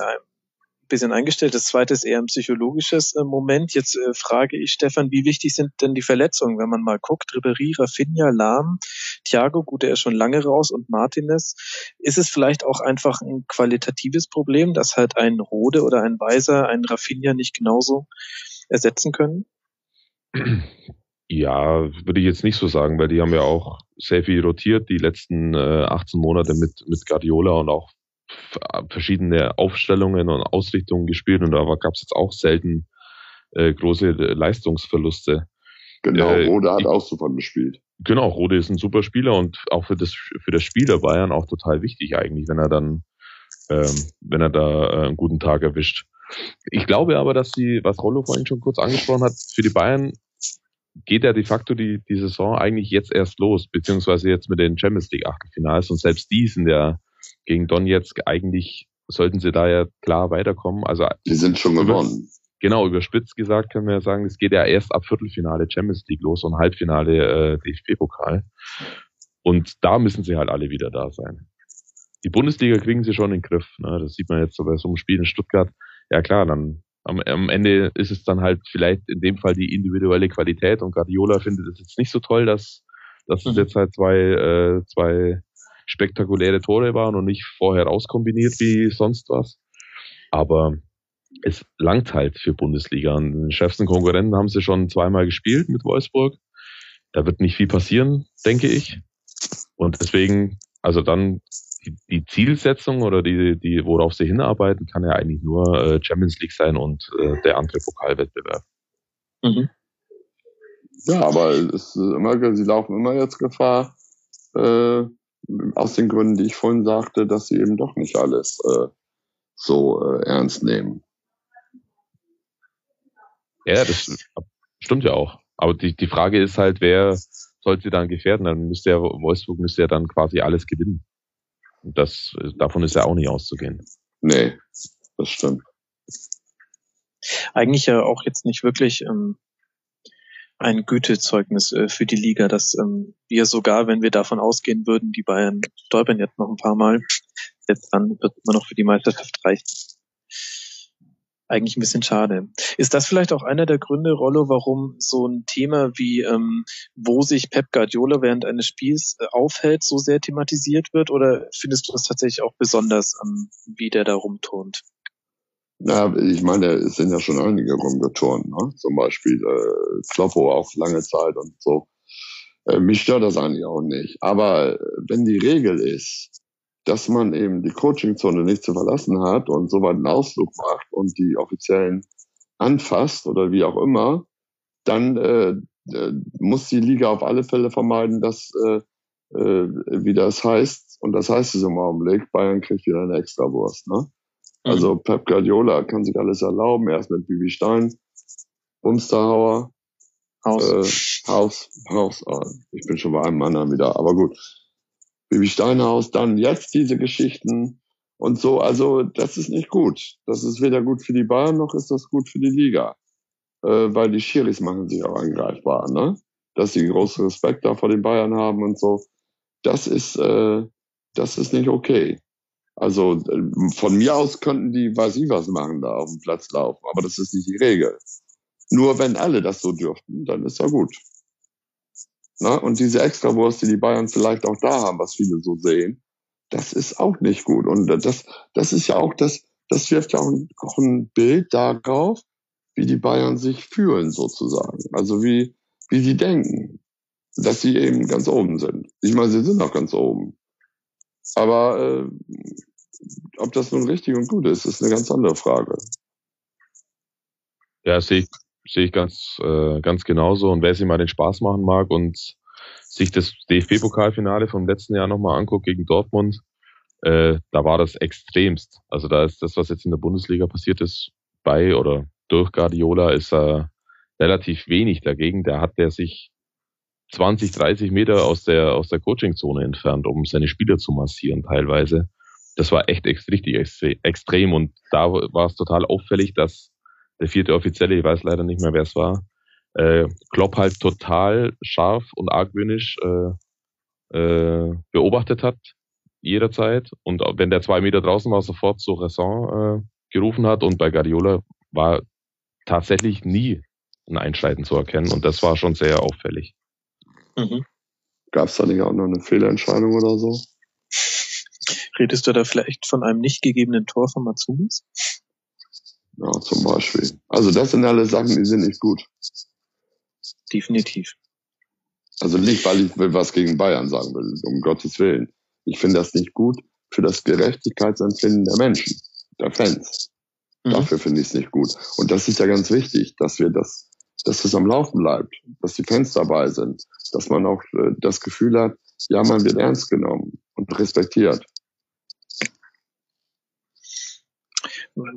bisschen eingestellt. Das zweite ist eher ein psychologisches äh, Moment. Jetzt äh, frage ich Stefan, wie wichtig sind denn die Verletzungen, wenn man mal guckt? Ribery, Rafinha, Lahm, Thiago, gut, der ist schon lange raus und Martinez. Ist es vielleicht auch einfach ein qualitatives Problem, dass halt ein Rode oder ein Weiser ein Rafinha nicht genauso ersetzen können? Ja, würde ich jetzt nicht so sagen, weil die haben ja auch sehr viel rotiert die letzten äh, 18 Monate mit, mit Guardiola und auch verschiedene Aufstellungen und Ausrichtungen gespielt und da gab es jetzt auch selten äh, große Leistungsverluste. Genau, äh, Rode hat auch super gespielt. Genau, Rode ist ein super Spieler und auch für das für das Spiel der Bayern auch total wichtig eigentlich, wenn er dann ähm, wenn er da äh, einen guten Tag erwischt. Ich glaube aber, dass sie, was Rollo vorhin schon kurz angesprochen hat, für die Bayern geht ja de facto die, die Saison eigentlich jetzt erst los, beziehungsweise jetzt mit den Champions League Achtelfinals und selbst die sind ja gegen Donetsk eigentlich sollten sie da ja klar weiterkommen. Also die sind schon gewonnen. Genau, überspitzt gesagt können wir ja sagen, es geht ja erst ab Viertelfinale Champions League los und Halbfinale äh, DFB-Pokal. Und da müssen sie halt alle wieder da sein. Die Bundesliga kriegen sie schon in den Griff. Ne? Das sieht man jetzt so bei so einem Spiel in Stuttgart. Ja klar, dann am, am Ende ist es dann halt vielleicht in dem Fall die individuelle Qualität und Guardiola findet es jetzt nicht so toll, dass, dass es mhm. jetzt halt zwei, äh, zwei spektakuläre Tore waren und nicht vorher rauskombiniert wie sonst was. Aber es langt halt für Bundesliga. Und den schärfsten Konkurrenten haben sie schon zweimal gespielt mit Wolfsburg. Da wird nicht viel passieren, denke ich. Und deswegen, also dann die, die Zielsetzung oder die, die, worauf sie hinarbeiten, kann ja eigentlich nur äh, Champions League sein und äh, der andere Pokalwettbewerb. Mhm. Ja, aber es ist immer, sie laufen immer jetzt Gefahr, äh, aus den Gründen, die ich vorhin sagte, dass sie eben doch nicht alles äh, so äh, ernst nehmen. Ja, das stimmt ja auch. Aber die, die Frage ist halt, wer soll sie dann gefährden? Dann müsste ja Wolfsburg müsste ja dann quasi alles gewinnen. Das, davon ist ja auch nicht auszugehen. Nee, das stimmt. Eigentlich ja auch jetzt nicht wirklich ähm, ein Gütezeugnis äh, für die Liga, dass ähm, wir sogar, wenn wir davon ausgehen würden, die Bayern stolpern jetzt noch ein paar Mal, jetzt dann wird immer noch für die Meisterschaft reichen. Eigentlich ein bisschen schade. Ist das vielleicht auch einer der Gründe, Rollo, warum so ein Thema wie, ähm, wo sich Pep Guardiola während eines Spiels äh, aufhält, so sehr thematisiert wird? Oder findest du das tatsächlich auch besonders, ähm, wie der da rumturnt? Na, ich meine, es sind ja schon einige rumgeturnt, ne? Zum Beispiel äh, Kloppo auch lange Zeit und so. Äh, mich stört das eigentlich auch nicht. Aber wenn die Regel ist, dass man eben die Coachingzone nicht zu verlassen hat und so weit einen Ausflug macht und die Offiziellen anfasst oder wie auch immer, dann äh, äh, muss die Liga auf alle Fälle vermeiden, dass, äh, äh, wie das heißt, und das heißt es im Augenblick, Bayern kriegt wieder eine Extrawurst. Ne? Also mhm. Pep Guardiola kann sich alles erlauben. Erst mit Bibi Stein, Bumsterhauer, Haus. Äh, Haus, Haus. Oh, ich bin schon bei einem anderen wieder, aber gut. Bibi Steinhaus, dann jetzt diese Geschichten und so. Also das ist nicht gut. Das ist weder gut für die Bayern noch ist das gut für die Liga, äh, weil die Schiris machen sich auch angreifbar, ne? Dass sie großen Respekt da vor den Bayern haben und so. Das ist, äh, das ist nicht okay. Also äh, von mir aus könnten die, weiß ich was machen, da auf dem Platz laufen, aber das ist nicht die Regel. Nur wenn alle das so dürften, dann ist ja gut. Na, und diese Extrawurst, die die Bayern vielleicht auch da haben, was viele so sehen, das ist auch nicht gut. Und das, das ist ja auch das, das wirft ja auch ein, auch ein Bild darauf, wie die Bayern sich fühlen sozusagen. Also wie, wie sie denken, dass sie eben ganz oben sind. Ich meine, sie sind auch ganz oben. Aber äh, ob das nun richtig und gut ist, ist eine ganz andere Frage. Ja, sehe ich, sehe ich ganz, äh, ganz genauso. Und wer sich mal den Spaß machen mag und sich das DFB-Pokalfinale vom letzten Jahr nochmal anguckt gegen Dortmund, äh, da war das extremst. Also da ist das, was jetzt in der Bundesliga passiert ist, bei oder durch Guardiola, ist äh, relativ wenig dagegen. Da hat der sich 20, 30 Meter aus der, aus der Coachingzone entfernt, um seine Spieler zu massieren teilweise. Das war echt richtig extrem und da war es total auffällig, dass der vierte Offizielle, ich weiß leider nicht mehr, wer es war, äh, Klopp halt total scharf und argwöhnisch äh, äh, beobachtet hat jederzeit und wenn der zwei Meter draußen war, sofort zur Raison äh, gerufen hat und bei Guardiola war tatsächlich nie ein Einschalten zu erkennen und das war schon sehr auffällig. Mhm. Gab es da nicht auch noch eine Fehlentscheidung oder so? Redest du da vielleicht von einem nicht gegebenen Tor von Matsumis? Ja, zum Beispiel. Also das sind alle Sachen, die sind nicht gut. Definitiv. Also nicht, weil ich was gegen Bayern sagen will, um Gottes Willen. Ich finde das nicht gut für das Gerechtigkeitsempfinden der Menschen, der Fans. Mhm. Dafür finde ich es nicht gut. Und das ist ja ganz wichtig, dass wir das, dass es am Laufen bleibt, dass die Fans dabei sind, dass man auch äh, das Gefühl hat, ja, man wird ernst genommen und respektiert.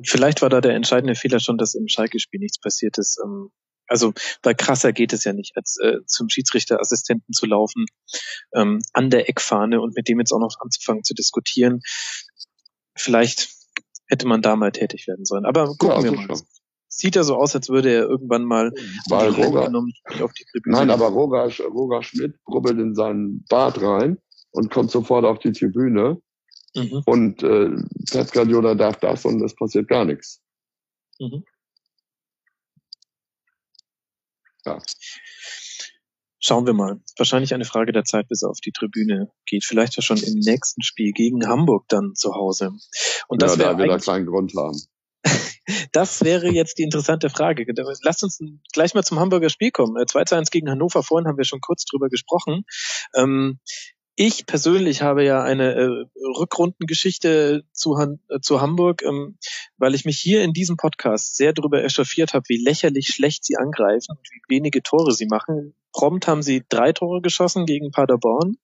Vielleicht war da der entscheidende Fehler schon, dass im Schalke-Spiel nichts passiert ist. Ähm, also, weil krasser geht es ja nicht, als äh, zum Schiedsrichterassistenten zu laufen, ähm, an der Eckfahne und mit dem jetzt auch noch anzufangen zu diskutieren. Vielleicht hätte man da mal tätig werden sollen. Aber gucken ja, wir mal. Schon. Sieht ja so aus, als würde er irgendwann mal Weil Roger, auf die Tribüne. Nein, aber Roger, Roger Schmidt brubbelt in seinen Bart rein und kommt sofort auf die Tribüne. Mhm. Und äh, Pep Guardiola darf das und es passiert gar nichts. Mhm. Ja. Schauen wir mal. Wahrscheinlich eine Frage der Zeit, bis er auf die Tribüne geht. Vielleicht ja schon im nächsten Spiel gegen Hamburg dann zu Hause. Und das ja, da wird er keinen Grund haben. das wäre jetzt die interessante Frage. Lasst uns gleich mal zum Hamburger Spiel kommen. 2 zu 1 gegen Hannover. Vorhin haben wir schon kurz drüber gesprochen. Ähm, ich persönlich habe ja eine äh, Rückrundengeschichte zu, Han äh, zu Hamburg, ähm, weil ich mich hier in diesem Podcast sehr darüber echauffiert habe, wie lächerlich schlecht sie angreifen und wie wenige Tore sie machen. Prompt haben sie drei Tore geschossen gegen Paderborn.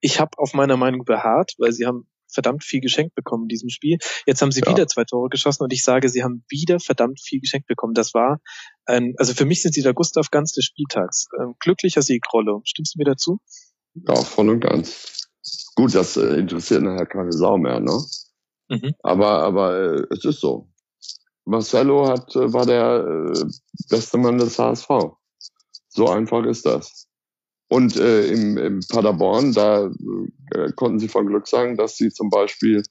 Ich habe auf meiner Meinung beharrt, weil sie haben verdammt viel geschenkt bekommen in diesem Spiel. Jetzt haben sie ja. wieder zwei Tore geschossen und ich sage, sie haben wieder verdammt viel geschenkt bekommen. Das war ein, also für mich sind sie der Gustav Ganz des Spieltags. Ähm, glücklicher Siegrolle. Stimmst du mir dazu? Ja, voll und ganz. Gut, das äh, interessiert nachher keine Sau mehr, ne? Mhm. Aber, aber äh, es ist so. Marcelo hat, äh, war der äh, beste Mann des HSV. So einfach ist das. Und äh, im, im Paderborn, da äh, konnten sie von Glück sagen, dass sie zum Beispiel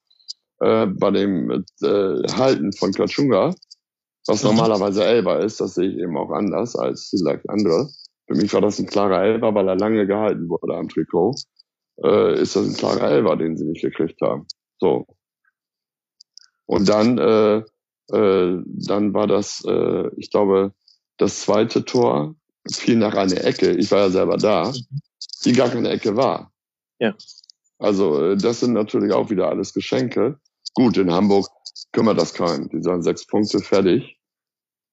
äh, bei dem äh, Halten von Kachunga, was mhm. normalerweise Elber ist, das sehe ich eben auch anders als vielleicht andere, für mich war das ein klarer Elfer, weil er lange gehalten wurde am Trikot. Äh, ist das ein klarer Elfer, den sie nicht gekriegt haben. So. Und dann, äh, äh, dann war das, äh, ich glaube, das zweite Tor fiel nach einer Ecke. Ich war ja selber da, die gar keine Ecke war. Ja. Also äh, das sind natürlich auch wieder alles Geschenke. Gut, in Hamburg kümmert das keinen. Die sagen sechs Punkte fertig.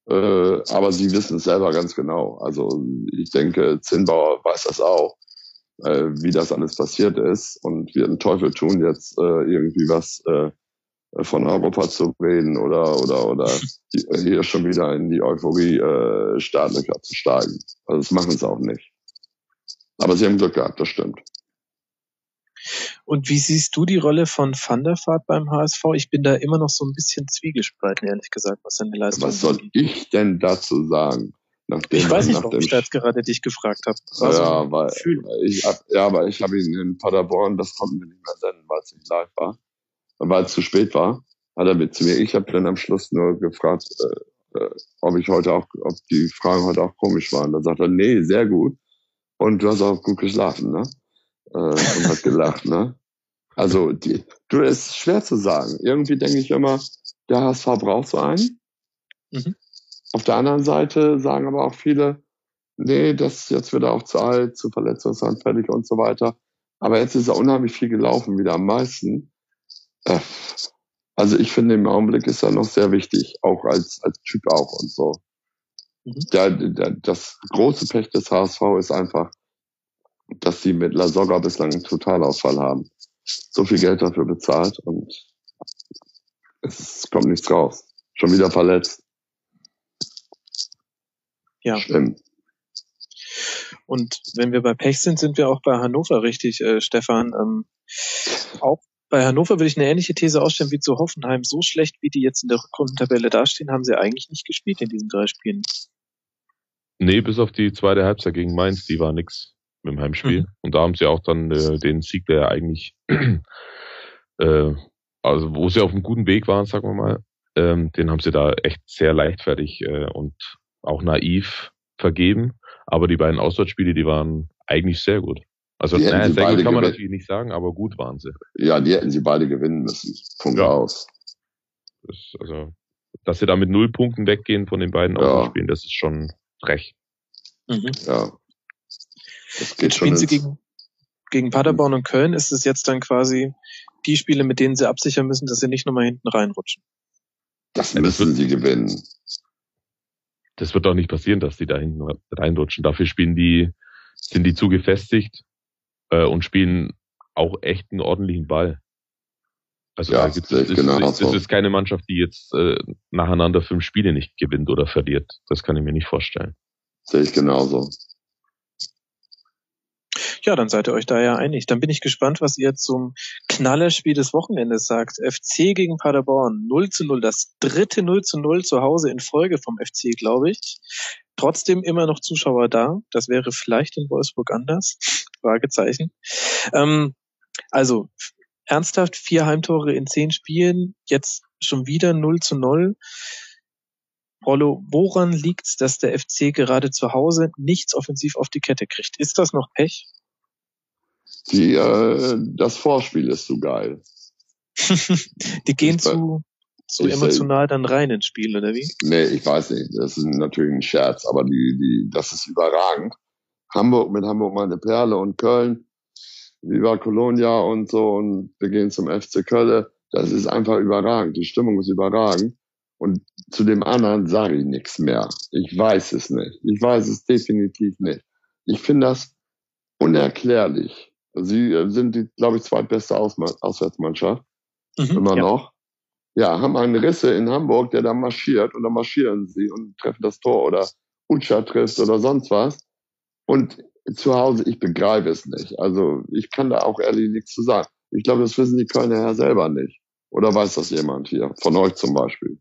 Äh, aber sie wissen es selber ganz genau. Also ich denke, Zinnbauer weiß das auch, äh, wie das alles passiert ist und wird einen Teufel tun, jetzt äh, irgendwie was äh, von Europa zu reden oder oder oder hier schon wieder in die Euphorie äh, Startlöcher zu steigen. Also das machen sie auch nicht. Aber sie haben Glück gehabt, das stimmt. Und wie siehst du die Rolle von Van der Vaart beim HSV? Ich bin da immer noch so ein bisschen zwiegespalten, ehrlich gesagt, was seine Leistung Was soll ich denn dazu sagen? Nachdem, ich weiß nicht, warum ich da jetzt gerade dich gefragt habe. Ja, so weil, ich hab, ja, aber ich habe ihn in Paderborn, das konnten wir nicht mehr senden, weil es nicht live war, weil es zu spät war, hat er mit zu mir. Ich habe dann am Schluss nur gefragt, äh, äh, ob ich heute auch, ob die Fragen heute auch komisch waren. Da sagt er, nee, sehr gut. Und du hast auch gut geschlafen, ne? Äh, und hat gelacht, ne? Also, die, du, es ist schwer zu sagen. Irgendwie denke ich immer, der HSV braucht so einen. Mhm. Auf der anderen Seite sagen aber auch viele, nee, das jetzt wird er auch zu alt, zu verletzungsanfällig und so weiter. Aber jetzt ist er unheimlich viel gelaufen, wieder am meisten. Äh, also ich finde, im Augenblick ist er noch sehr wichtig, auch als, als Typ auch und so. Mhm. Der, der, das große Pech des HSV ist einfach, dass sie mit La Soga bislang einen Totalausfall haben. So viel Geld dafür bezahlt und es kommt nichts raus. Schon wieder verletzt. Ja. Schlimm. Und wenn wir bei Pech sind, sind wir auch bei Hannover richtig, äh, Stefan. Ähm, auch bei Hannover würde ich eine ähnliche These ausstellen wie zu Hoffenheim. So schlecht, wie die jetzt in der Rückrundentabelle dastehen, haben sie eigentlich nicht gespielt in diesen drei Spielen. Nee, bis auf die zweite Halbzeit gegen Mainz, die war nix mit dem Heimspiel. Mhm. Und da haben sie auch dann äh, den Sieg, der eigentlich, äh, also wo sie auf einem guten Weg waren, sagen wir mal, Ähm, den haben sie da echt sehr leichtfertig äh, und auch naiv vergeben. Aber die beiden Auswärtsspiele, die waren eigentlich sehr gut. Also Die naja, sehr gut kann man natürlich nicht sagen, aber gut waren sie. Ja, die hätten sie beide gewinnen müssen. Punkt Ja. aus. Das, also, dass sie da mit null Punkten weggehen von den beiden Ja. Auswärtsspielen, das ist schon frech. Mhm. Ja. Das geht Jetzt schon spielen sie gegen, gegen Paderborn und Köln. Ist es jetzt dann quasi die Spiele, mit denen sie absichern müssen, dass sie nicht nochmal hinten reinrutschen? das müssen sie gewinnen. Das wird doch nicht passieren, dass die da hinten reinrutschen. Dafür spielen die, sind die zu gefestigt äh, und spielen auch echt einen ordentlichen Ball. Also Ja, da gibt's, das, genauso. das, das ist keine Mannschaft, die jetzt äh, nacheinander fünf Spiele nicht gewinnt oder verliert. Das kann ich mir nicht vorstellen. Sehe ich genauso. Ja, dann seid ihr euch da ja einig. Dann bin ich gespannt, was ihr zum Knallerspiel des Wochenendes sagt. FC gegen Paderborn 0 zu 0, das dritte 0 zu 0 zu Hause in Folge vom FC, glaube ich. Trotzdem immer noch Zuschauer da. Das wäre vielleicht in Wolfsburg anders. Fragezeichen. Ähm, also, ernsthaft, vier Heimtore in zehn Spielen, jetzt schon wieder 0 zu 0. Rollo, woran liegt's, dass der FC gerade zu Hause nichts offensiv auf die Kette kriegt? Ist das noch Pech? Die, äh, das Vorspiel ist so geil. die gehen Ich- zu, zu emotional dann rein ins Spiel, oder wie? Nee, ich weiß nicht. Das ist natürlich ein Scherz, aber die, die, das ist überragend. Hamburg mit Hamburg meine Perle und Köln, Viva Colonia und so und wir gehen zum FC Köln. Das ist einfach überragend. Die Stimmung ist überragend. Und zu dem anderen sage ich nichts mehr. Ich weiß es nicht. Ich weiß es definitiv nicht. Ich finde das unerklärlich. Sie äh, sind die, glaube ich, zweitbeste Auswärtsmannschaft Mhm, immer ja. noch. Ja, haben einen Risse in Hamburg, der da marschiert und dann marschieren sie und treffen das Tor oder Utscha trifft oder sonst was. Und zu Hause, ich begreife es nicht. Also ich kann da auch ehrlich nichts zu sagen. Ich glaube, das wissen die Kölner ja selber nicht. Oder weiß das jemand hier? Von euch zum Beispiel.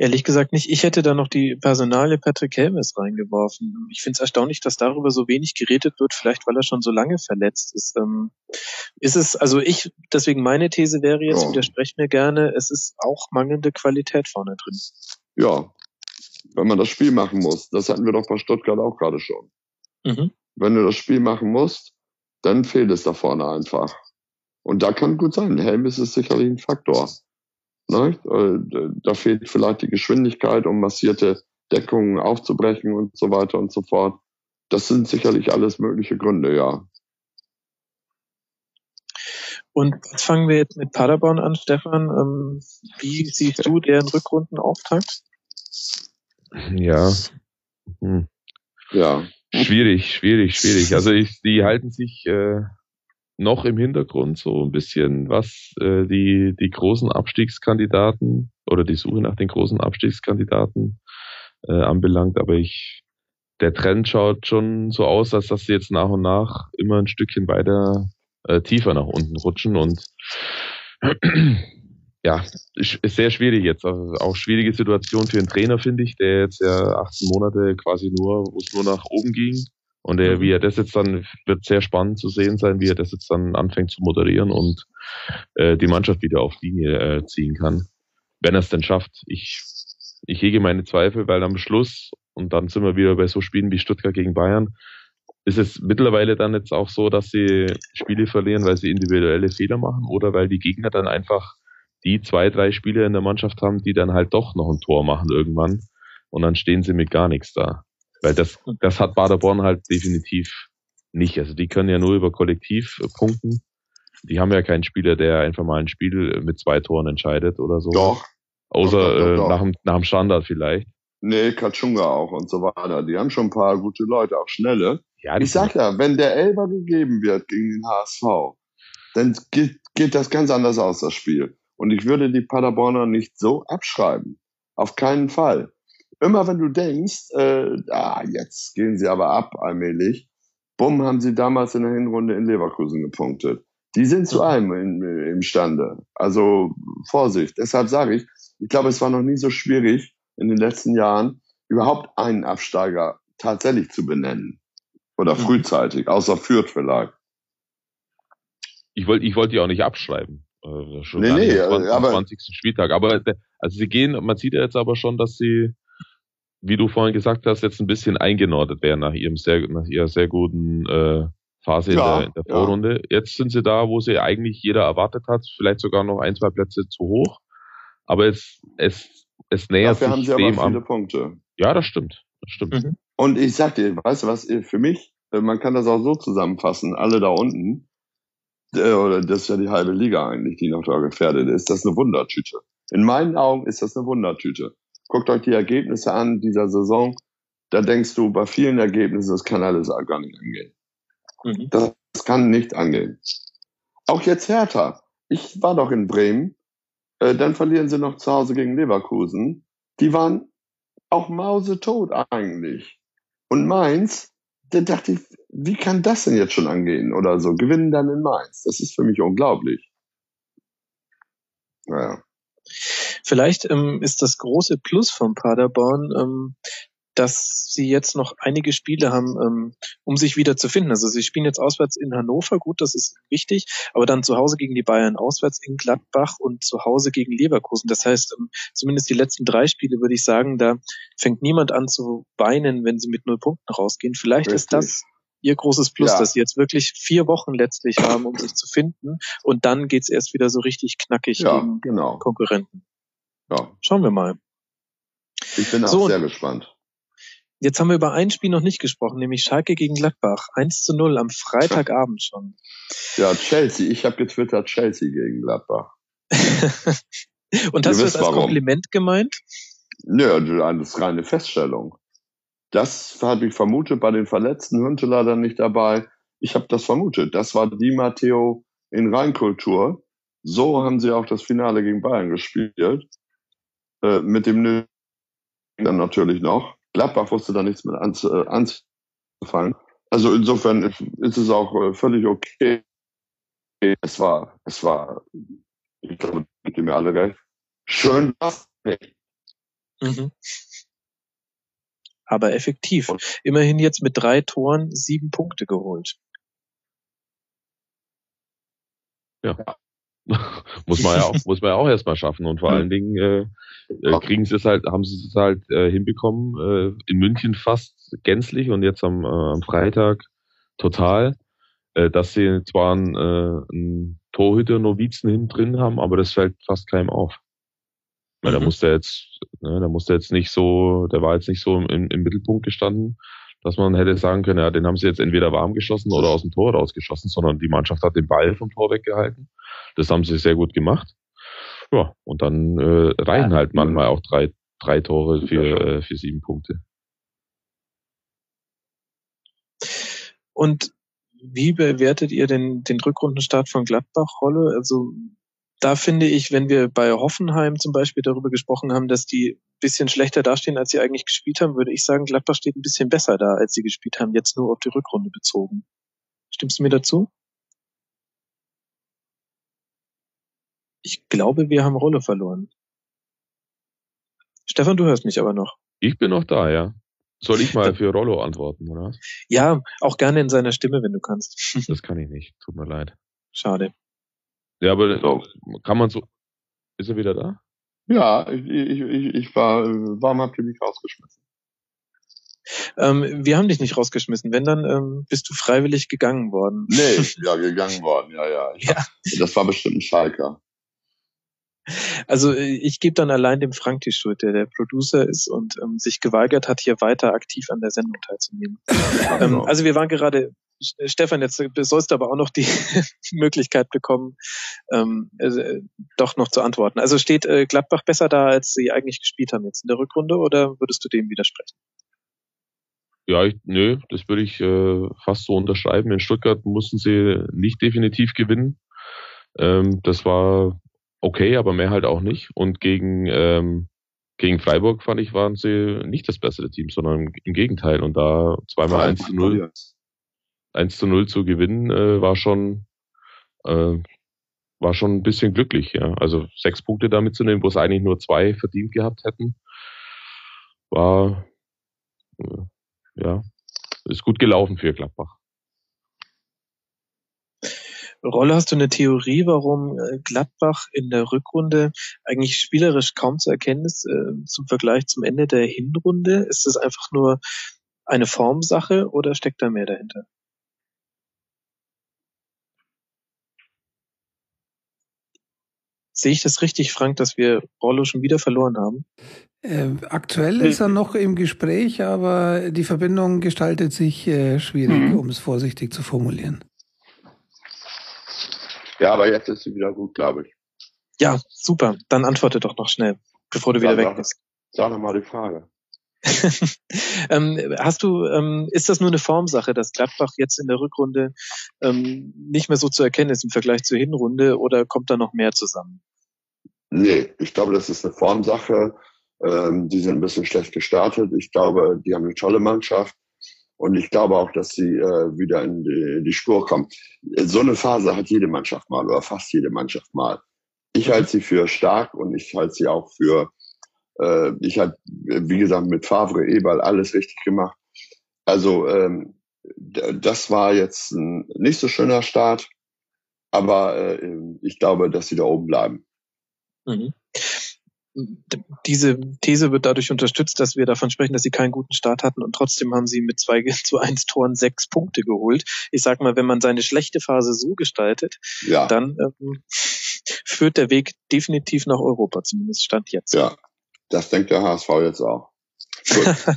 Ehrlich gesagt nicht. Ich hätte da noch die Personalie Patrick Helmes reingeworfen. Ich finde es erstaunlich, dass darüber so wenig geredet wird, vielleicht weil er schon so lange verletzt ist. Ähm, ist es, also ich, deswegen meine These wäre jetzt, Ja. widersprecht mir gerne, es ist auch mangelnde Qualität vorne drin. Ja, wenn man das Spiel machen muss. Das hatten wir doch bei Stuttgart auch gerade schon. Mhm. Wenn du das Spiel machen musst, dann fehlt es da vorne einfach. Und da kann gut sein. Helmes ist sicherlich ein Faktor. Ne? Äh, Da fehlt vielleicht die Geschwindigkeit, um massierte Deckungen aufzubrechen und so weiter und so fort. Das sind sicherlich alles mögliche Gründe, ja. Und jetzt fangen wir jetzt mit Paderborn an, Stefan. Ähm, wie siehst du deren Rückrundenauftakt? Ja. Hm. Ja, Schwierig, schwierig, schwierig. Also ich, die halten sich äh, noch im Hintergrund so ein bisschen, was äh, die, die großen Abstiegskandidaten oder die Suche nach den großen Abstiegskandidaten äh, anbelangt. Aber ich, der Trend schaut schon so aus, als dass sie jetzt nach und nach immer ein Stückchen weiter äh, tiefer nach unten rutschen und ja, ist sehr schwierig jetzt. Also auch schwierige Situation für einen Trainer, finde ich, der jetzt ja 18 Monate quasi nur, wo es nur nach oben ging. Und er, wie er das jetzt dann, wird sehr spannend zu sehen sein, wie er das jetzt dann anfängt zu moderieren und äh, die Mannschaft wieder auf Linie äh, ziehen kann. Wenn er es denn schafft. Ich, ich hege meine Zweifel, weil am Schluss, und dann sind wir wieder bei so Spielen wie Stuttgart gegen Bayern, ist es mittlerweile dann jetzt auch so, dass sie Spiele verlieren, weil sie individuelle Fehler machen oder weil die Gegner dann einfach die zwei, drei Spieler in der Mannschaft haben, die dann halt doch noch ein Tor machen irgendwann und dann stehen sie mit gar nichts da. Weil das, das hat Baderborn halt definitiv nicht. Also die können ja nur über Kollektiv äh, punkten. Die haben ja keinen Spieler, der einfach mal ein Spiel mit zwei Toren entscheidet oder so. doch. Außer doch, doch, äh, doch. nach, dem, nach dem Standard vielleicht. Nee, Katschunga auch und so weiter. Die haben schon ein paar gute Leute, auch schnelle. Ja, die Ich sag ja, wenn der Elber gegeben wird gegen den HSV, dann geht, geht das ganz anders aus, das Spiel. Und ich würde die Paderborner nicht so abschreiben. Auf keinen Fall. Immer wenn du denkst, äh, ah, jetzt gehen sie aber ab allmählich, bumm, haben sie damals in der Hinrunde in Leverkusen gepunktet. Die sind zu allem in, imstande. Also Vorsicht. Deshalb sage ich, ich glaube, es war noch nie so schwierig in den letzten Jahren, überhaupt einen Absteiger tatsächlich zu benennen. Oder Mhm. frühzeitig, außer Fürth vielleicht. ich wollte ich wollte die auch nicht abschreiben. Äh, schon nee, nee, 20, aber 20. Spieltag. Aber also sie gehen, man sieht ja jetzt aber schon, dass sie, wie du vorhin gesagt hast, jetzt ein bisschen eingenordet werden nach ihrem sehr, nach ihrer sehr guten äh, Phase ja, in der, in der Vorrunde. Ja. Jetzt sind sie da, wo sie eigentlich jeder erwartet hat, vielleicht sogar noch ein, zwei Plätze zu hoch. Aber es, es, es nähert Dafür sich haben sie dem aber viele an. Punkte. Ja, das stimmt. Das stimmt. Mhm. Und ich sag dir, weißt du was, für mich, äh, man kann das auch so zusammenfassen, alle da unten, äh, oder das ist ja die halbe Liga eigentlich, die noch da gefährdet ist, das ist eine Wundertüte. In meinen Augen ist das eine Wundertüte. Guckt euch die Ergebnisse an dieser Saison, da denkst du bei vielen Ergebnissen, das kann alles gar nicht angehen. Mhm. Das kann nicht angehen. Auch jetzt Hertha. Ich war doch in Bremen. Äh, dann verlieren sie noch zu Hause gegen Leverkusen. Die waren auch mausetot eigentlich. Und Mainz, da dachte ich, wie kann das denn jetzt schon angehen oder so? Gewinnen dann in Mainz. Das ist für mich unglaublich. Naja. Vielleicht ähm, ist das große Plus von Paderborn, ähm, dass sie jetzt noch einige Spiele haben, ähm, um sich wieder zu finden. Also sie spielen jetzt auswärts in Hannover, gut, das ist wichtig, aber dann zu Hause gegen die Bayern, auswärts in Gladbach und zu Hause gegen Leverkusen. Das heißt, ähm, zumindest die letzten drei Spiele würde ich sagen, da fängt niemand an zu weinen, wenn sie mit null Punkten rausgehen. Vielleicht Richtig. ist das ihr großes Plus, ja. dass sie jetzt wirklich vier Wochen letztlich haben, um sich zu finden. Und dann geht's erst wieder so richtig knackig ja, gegen genau. Konkurrenten. Ja. Schauen wir mal. Ich bin auch so, sehr gespannt. Jetzt haben wir über ein Spiel noch nicht gesprochen, nämlich Schalke gegen Gladbach. 1 zu 0 am Freitagabend schon. Ja, Chelsea. Ich habe getwittert Chelsea gegen Gladbach. Und hast du das als warum. Kompliment gemeint? Nö, das ist reine Feststellung. Das habe ich vermutet bei den Verletzten, Hünteler dann nicht dabei. Ich habe das vermutet. Das war die Matteo in Rheinkultur. So haben sie auch das Finale gegen Bayern gespielt. Äh, mit dem Nö dann natürlich noch. Gladbach wusste da nichts mit äh, anzufangen. Also insofern ist es auch äh, völlig okay. Es war, es war, ich glaube, mit dem wir alle recht. Schön was mhm. Aber effektiv. Immerhin jetzt mit drei Toren sieben Punkte geholt. Ja. muss man ja auch, muss man ja auch erstmal schaffen. Und vor allen Dingen äh, äh, kriegen sie es halt, haben sie es halt äh, hinbekommen, äh, in München fast gänzlich und jetzt am, äh, am Freitag total, äh, dass sie zwar einen, äh, einen Torhüter-Novizen hinten drin haben, aber das fällt fast keinem auf. Weil mhm. da musste jetzt, ne, da musste jetzt nicht so, der war jetzt nicht so im, im Mittelpunkt gestanden, dass man hätte sagen können, ja, den haben sie jetzt entweder warm geschossen oder aus dem Tor rausgeschossen, sondern die Mannschaft hat den Ball vom Tor weggehalten. Das haben sie sehr gut gemacht. Ja, und dann äh, reichen halt manchmal auch drei, drei Tore für, äh, für sieben Punkte. Und wie bewertet ihr denn den Rückrundenstart von Gladbach, Rolle? Also da finde ich, wenn wir bei Hoffenheim zum Beispiel darüber gesprochen haben, dass die bisschen schlechter dastehen, als sie eigentlich gespielt haben, würde ich sagen, Gladbach steht ein bisschen besser da, als sie gespielt haben, jetzt nur auf die Rückrunde bezogen. Stimmst du mir dazu? Ich glaube, wir haben Rolle verloren. Stefan, du hörst mich aber noch. Ich bin noch da, ja. Soll ich mal für Rollo antworten, oder? Ja, auch gerne in seiner Stimme, wenn du kannst. Das kann ich nicht. Tut mir leid. Schade. Ja, aber so. kann man so. Ist er wieder da? Ja, ich, ich, ich war. Warum habt ihr mich rausgeschmissen? Ähm, wir haben dich nicht rausgeschmissen. Wenn, dann ähm, bist du freiwillig gegangen worden. Nee, ja, gegangen worden, ja, ja. ja. Hab, das war bestimmt ein Schalker. Also äh, ich gebe dann allein dem Frank die Schuld, der der Producer ist und ähm, sich geweigert hat, hier weiter aktiv an der Sendung teilzunehmen. ähm, also wir waren gerade Stefan, jetzt sollst du aber auch noch die Möglichkeit bekommen, ähm, äh, doch noch zu antworten. Also steht äh, Gladbach besser da, als sie eigentlich gespielt haben jetzt in der Rückrunde, oder würdest du dem widersprechen? Ja, ich, nö, das würde ich äh, fast so unterschreiben. In Stuttgart mussten sie nicht definitiv gewinnen. Ähm, das war okay, aber mehr halt auch nicht. Und gegen ähm, gegen Freiburg fand ich, waren sie nicht das bessere Team, sondern im Gegenteil. Und da zweimal 1 zu 0 1 zu 0 zu gewinnen, äh, war schon, äh, war schon ein bisschen glücklich, ja. Also sechs Punkte damit zu nehmen, wo es eigentlich nur zwei verdient gehabt hätten, war, äh, ja, ist gut gelaufen für Gladbach. Rolle, hast du eine Theorie, warum äh, Gladbach in der Rückrunde eigentlich spielerisch kaum zu erkennen ist äh, zum Vergleich zum Ende der Hinrunde? Ist das einfach nur eine Formsache oder steckt da mehr dahinter? Sehe ich das richtig, Frank, dass wir Rollo schon wieder verloren haben? Äh, aktuell ist er noch im Gespräch, aber die Verbindung gestaltet sich äh, schwierig, mhm. um es vorsichtig zu formulieren. Ja, aber jetzt ist sie wieder gut, glaube ich. Ja, super. Dann antworte doch noch schnell, bevor du wieder weg bist. Sag noch mal die Frage. ähm, hast du, ähm, ist das nur eine Formsache, dass Gladbach jetzt in der Rückrunde ähm, nicht mehr so zu erkennen ist im Vergleich zur Hinrunde oder kommt da noch mehr zusammen? Nee, ich glaube, das ist eine Formsache. Ähm, die sind ein bisschen schlecht gestartet. Ich glaube, die haben eine tolle Mannschaft. Und ich glaube auch, dass sie äh, wieder in die, in die Spur kommen. So eine Phase hat jede Mannschaft mal oder fast jede Mannschaft mal. Ich halte sie für stark und ich halte sie auch für, äh, ich habe, wie gesagt, mit Favre, Eberl alles richtig gemacht. Also ähm, das war jetzt ein nicht so schöner Start, aber äh, ich glaube, dass sie da oben bleiben. Mhm diese These wird dadurch unterstützt, dass wir davon sprechen, dass sie keinen guten Start hatten und trotzdem haben sie mit zwei zu eins Toren sechs Punkte geholt. Ich sag mal, wenn man seine schlechte Phase so gestaltet, ja. dann ähm, führt der Weg definitiv nach Europa, zumindest stand jetzt. Ja, das denkt der HSV jetzt auch.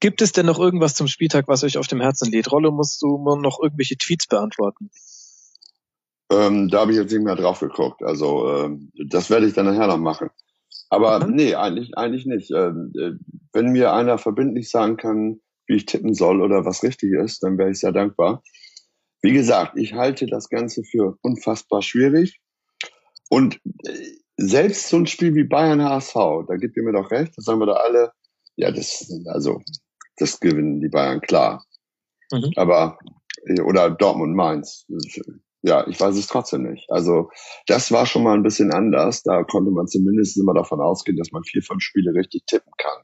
Gibt es denn noch irgendwas zum Spieltag, was euch auf dem Herzen lädt? Rollo, musst du noch irgendwelche Tweets beantworten? Ähm, da habe ich jetzt nicht mehr drauf geguckt. Also ähm, das werde ich dann nachher noch machen. Aber mhm. nee, eigentlich, eigentlich nicht. Ähm, äh, wenn mir einer verbindlich sagen kann, wie ich tippen soll oder was richtig ist, dann wäre ich sehr dankbar. Wie gesagt, ich halte das Ganze für unfassbar schwierig. Und äh, selbst so ein Spiel wie Bayern HSV, da gibt ihr mir doch recht, das sagen wir da alle, ja, das, also, das gewinnen die Bayern klar. Mhm. Aber, oder Dortmund Mainz ja, ich weiß es trotzdem nicht. Also das war schon mal ein bisschen anders. Da konnte man zumindest immer davon ausgehen, dass man vier, fünf Spiele richtig tippen kann.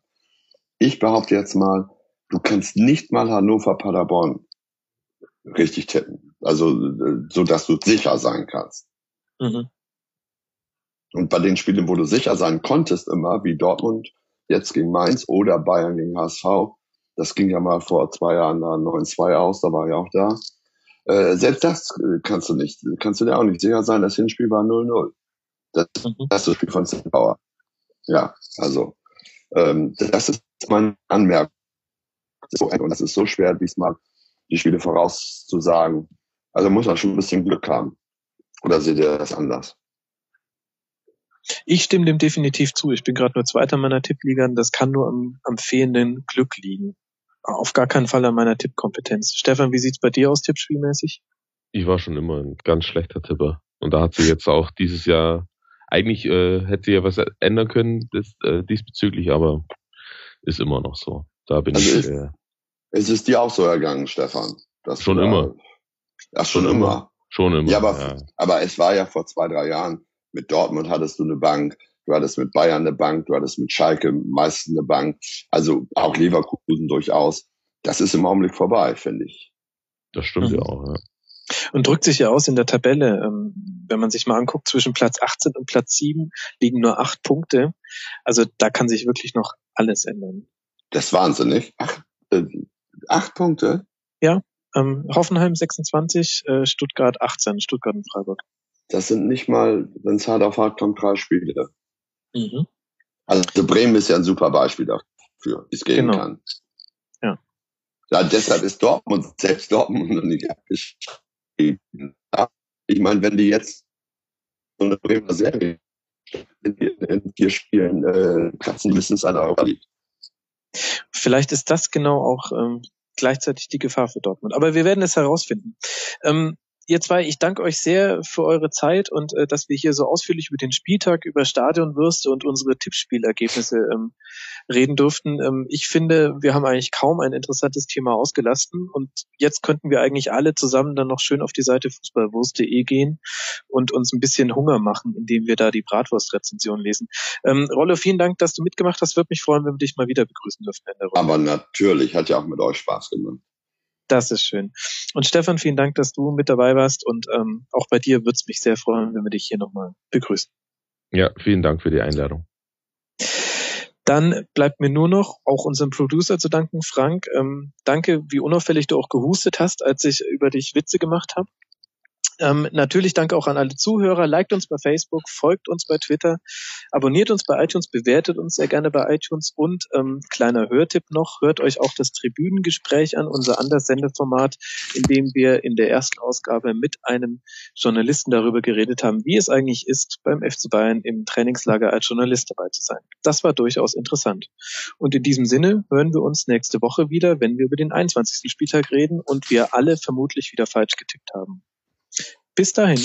Ich behaupte jetzt mal, du kannst nicht mal Hannover Paderborn richtig tippen. Also so, dass du sicher sein kannst. Mhm. Und bei den Spielen, wo du sicher sein konntest, immer wie Dortmund jetzt gegen Mainz oder Bayern gegen HSV, das ging ja mal vor zwei Jahren da 9-2 aus, da war ich auch da äh, selbst das äh, kannst du nicht, kannst du dir auch nicht sicher sein, das Hinspiel war 0-0. Das, mhm. das ist das Spiel von Zimbauer. Ja, also ähm, das ist meine Anmerkung. Und das ist so schwer, diesmal die Spiele vorauszusagen. Also muss man schon ein bisschen Glück haben. Oder seht ihr das anders? Ich stimme dem definitiv zu. Ich bin gerade nur Zweiter meiner Tippliga. Das kann nur am, am fehlenden Glück liegen auf gar keinen Fall an meiner Tippkompetenz. Stefan, wie sieht's bei dir aus, tippspielmäßig? Ich war schon immer ein ganz schlechter Tipper. Und da hat sie jetzt auch dieses Jahr, eigentlich äh, hätte sie ja was ändern können das, äh, diesbezüglich, aber ist immer noch so. Da bin also ich. Äh, es ist dir auch so ergangen, Stefan. schon immer. Ach, schon, schon immer. immer. Schon immer. Ja aber, ja. aber es war ja vor zwei, drei Jahren. Mit Dortmund hattest du eine Bank du hattest mit Bayern eine Bank, du hattest mit Schalke meistens eine Bank, also auch Leverkusen durchaus. Das ist im Augenblick vorbei, finde ich. Das stimmt mhm. ja auch, ja. Und drückt sich ja aus in der Tabelle. Ähm, wenn man sich mal anguckt, zwischen Platz 18 und Platz 7 liegen nur acht Punkte. Also da kann sich wirklich noch alles ändern. Das ist wahnsinnig. Acht, äh, acht Punkte? Ja. Ähm, Hoffenheim 26, äh, Stuttgart 18, Stuttgart und Freiburg. Das sind nicht mal, wenn es hart auf hart kommt, drei Spiele. Mhm. Also Bremen ist ja ein super Beispiel dafür, wie es gehen genau. kann. Ja. ja. Deshalb ist Dortmund, selbst Dortmund noch nicht abgeschrieben. Ich meine, wenn die jetzt so eine Bremer Serie in vier Spielen äh, kratzen, müssen es an Europa liegt. Vielleicht ist das genau auch ähm, gleichzeitig die Gefahr für Dortmund. Aber wir werden es herausfinden. Ähm, ihr zwei, ich danke euch sehr für eure Zeit und äh, dass wir hier so ausführlich über den Spieltag, über Stadionwürste und unsere Tippspielergebnisse ähm, reden durften. Ähm, ich finde, wir haben eigentlich kaum ein interessantes Thema ausgelassen und jetzt könnten wir eigentlich alle zusammen dann noch schön auf die Seite fußballwurst.de gehen und uns ein bisschen Hunger machen, indem wir da die Bratwurstrezension lesen. Ähm, Rolle, vielen Dank, dass du mitgemacht hast. Würde mich freuen, wenn wir dich mal wieder begrüßen dürfen. Aber natürlich, hat ja auch mit euch Spaß gemacht. Das ist schön. Und Stefan, vielen Dank, dass du mit dabei warst. Und ähm, auch bei dir würde es mich sehr freuen, wenn wir dich hier nochmal begrüßen. Ja, vielen Dank für die Einladung. Dann bleibt mir nur noch auch unserem Producer zu danken, Frank. Ähm, danke, wie unauffällig du auch gehustet hast, als ich über dich Witze gemacht habe. Ähm, natürlich danke auch an alle Zuhörer. Liked uns bei Facebook, folgt uns bei Twitter, abonniert uns bei iTunes, bewertet uns sehr gerne bei iTunes und ähm, kleiner Hörtipp noch, hört euch auch das Tribünengespräch an, unser anderes Sendeformat, in dem wir in der ersten Ausgabe mit einem Journalisten darüber geredet haben, wie es eigentlich ist, beim FC Bayern im Trainingslager als Journalist dabei zu sein. Das war durchaus interessant. Und in diesem Sinne hören wir uns nächste Woche wieder, wenn wir über den 21. Spieltag reden und wir alle vermutlich wieder falsch getippt haben. Bis dahin.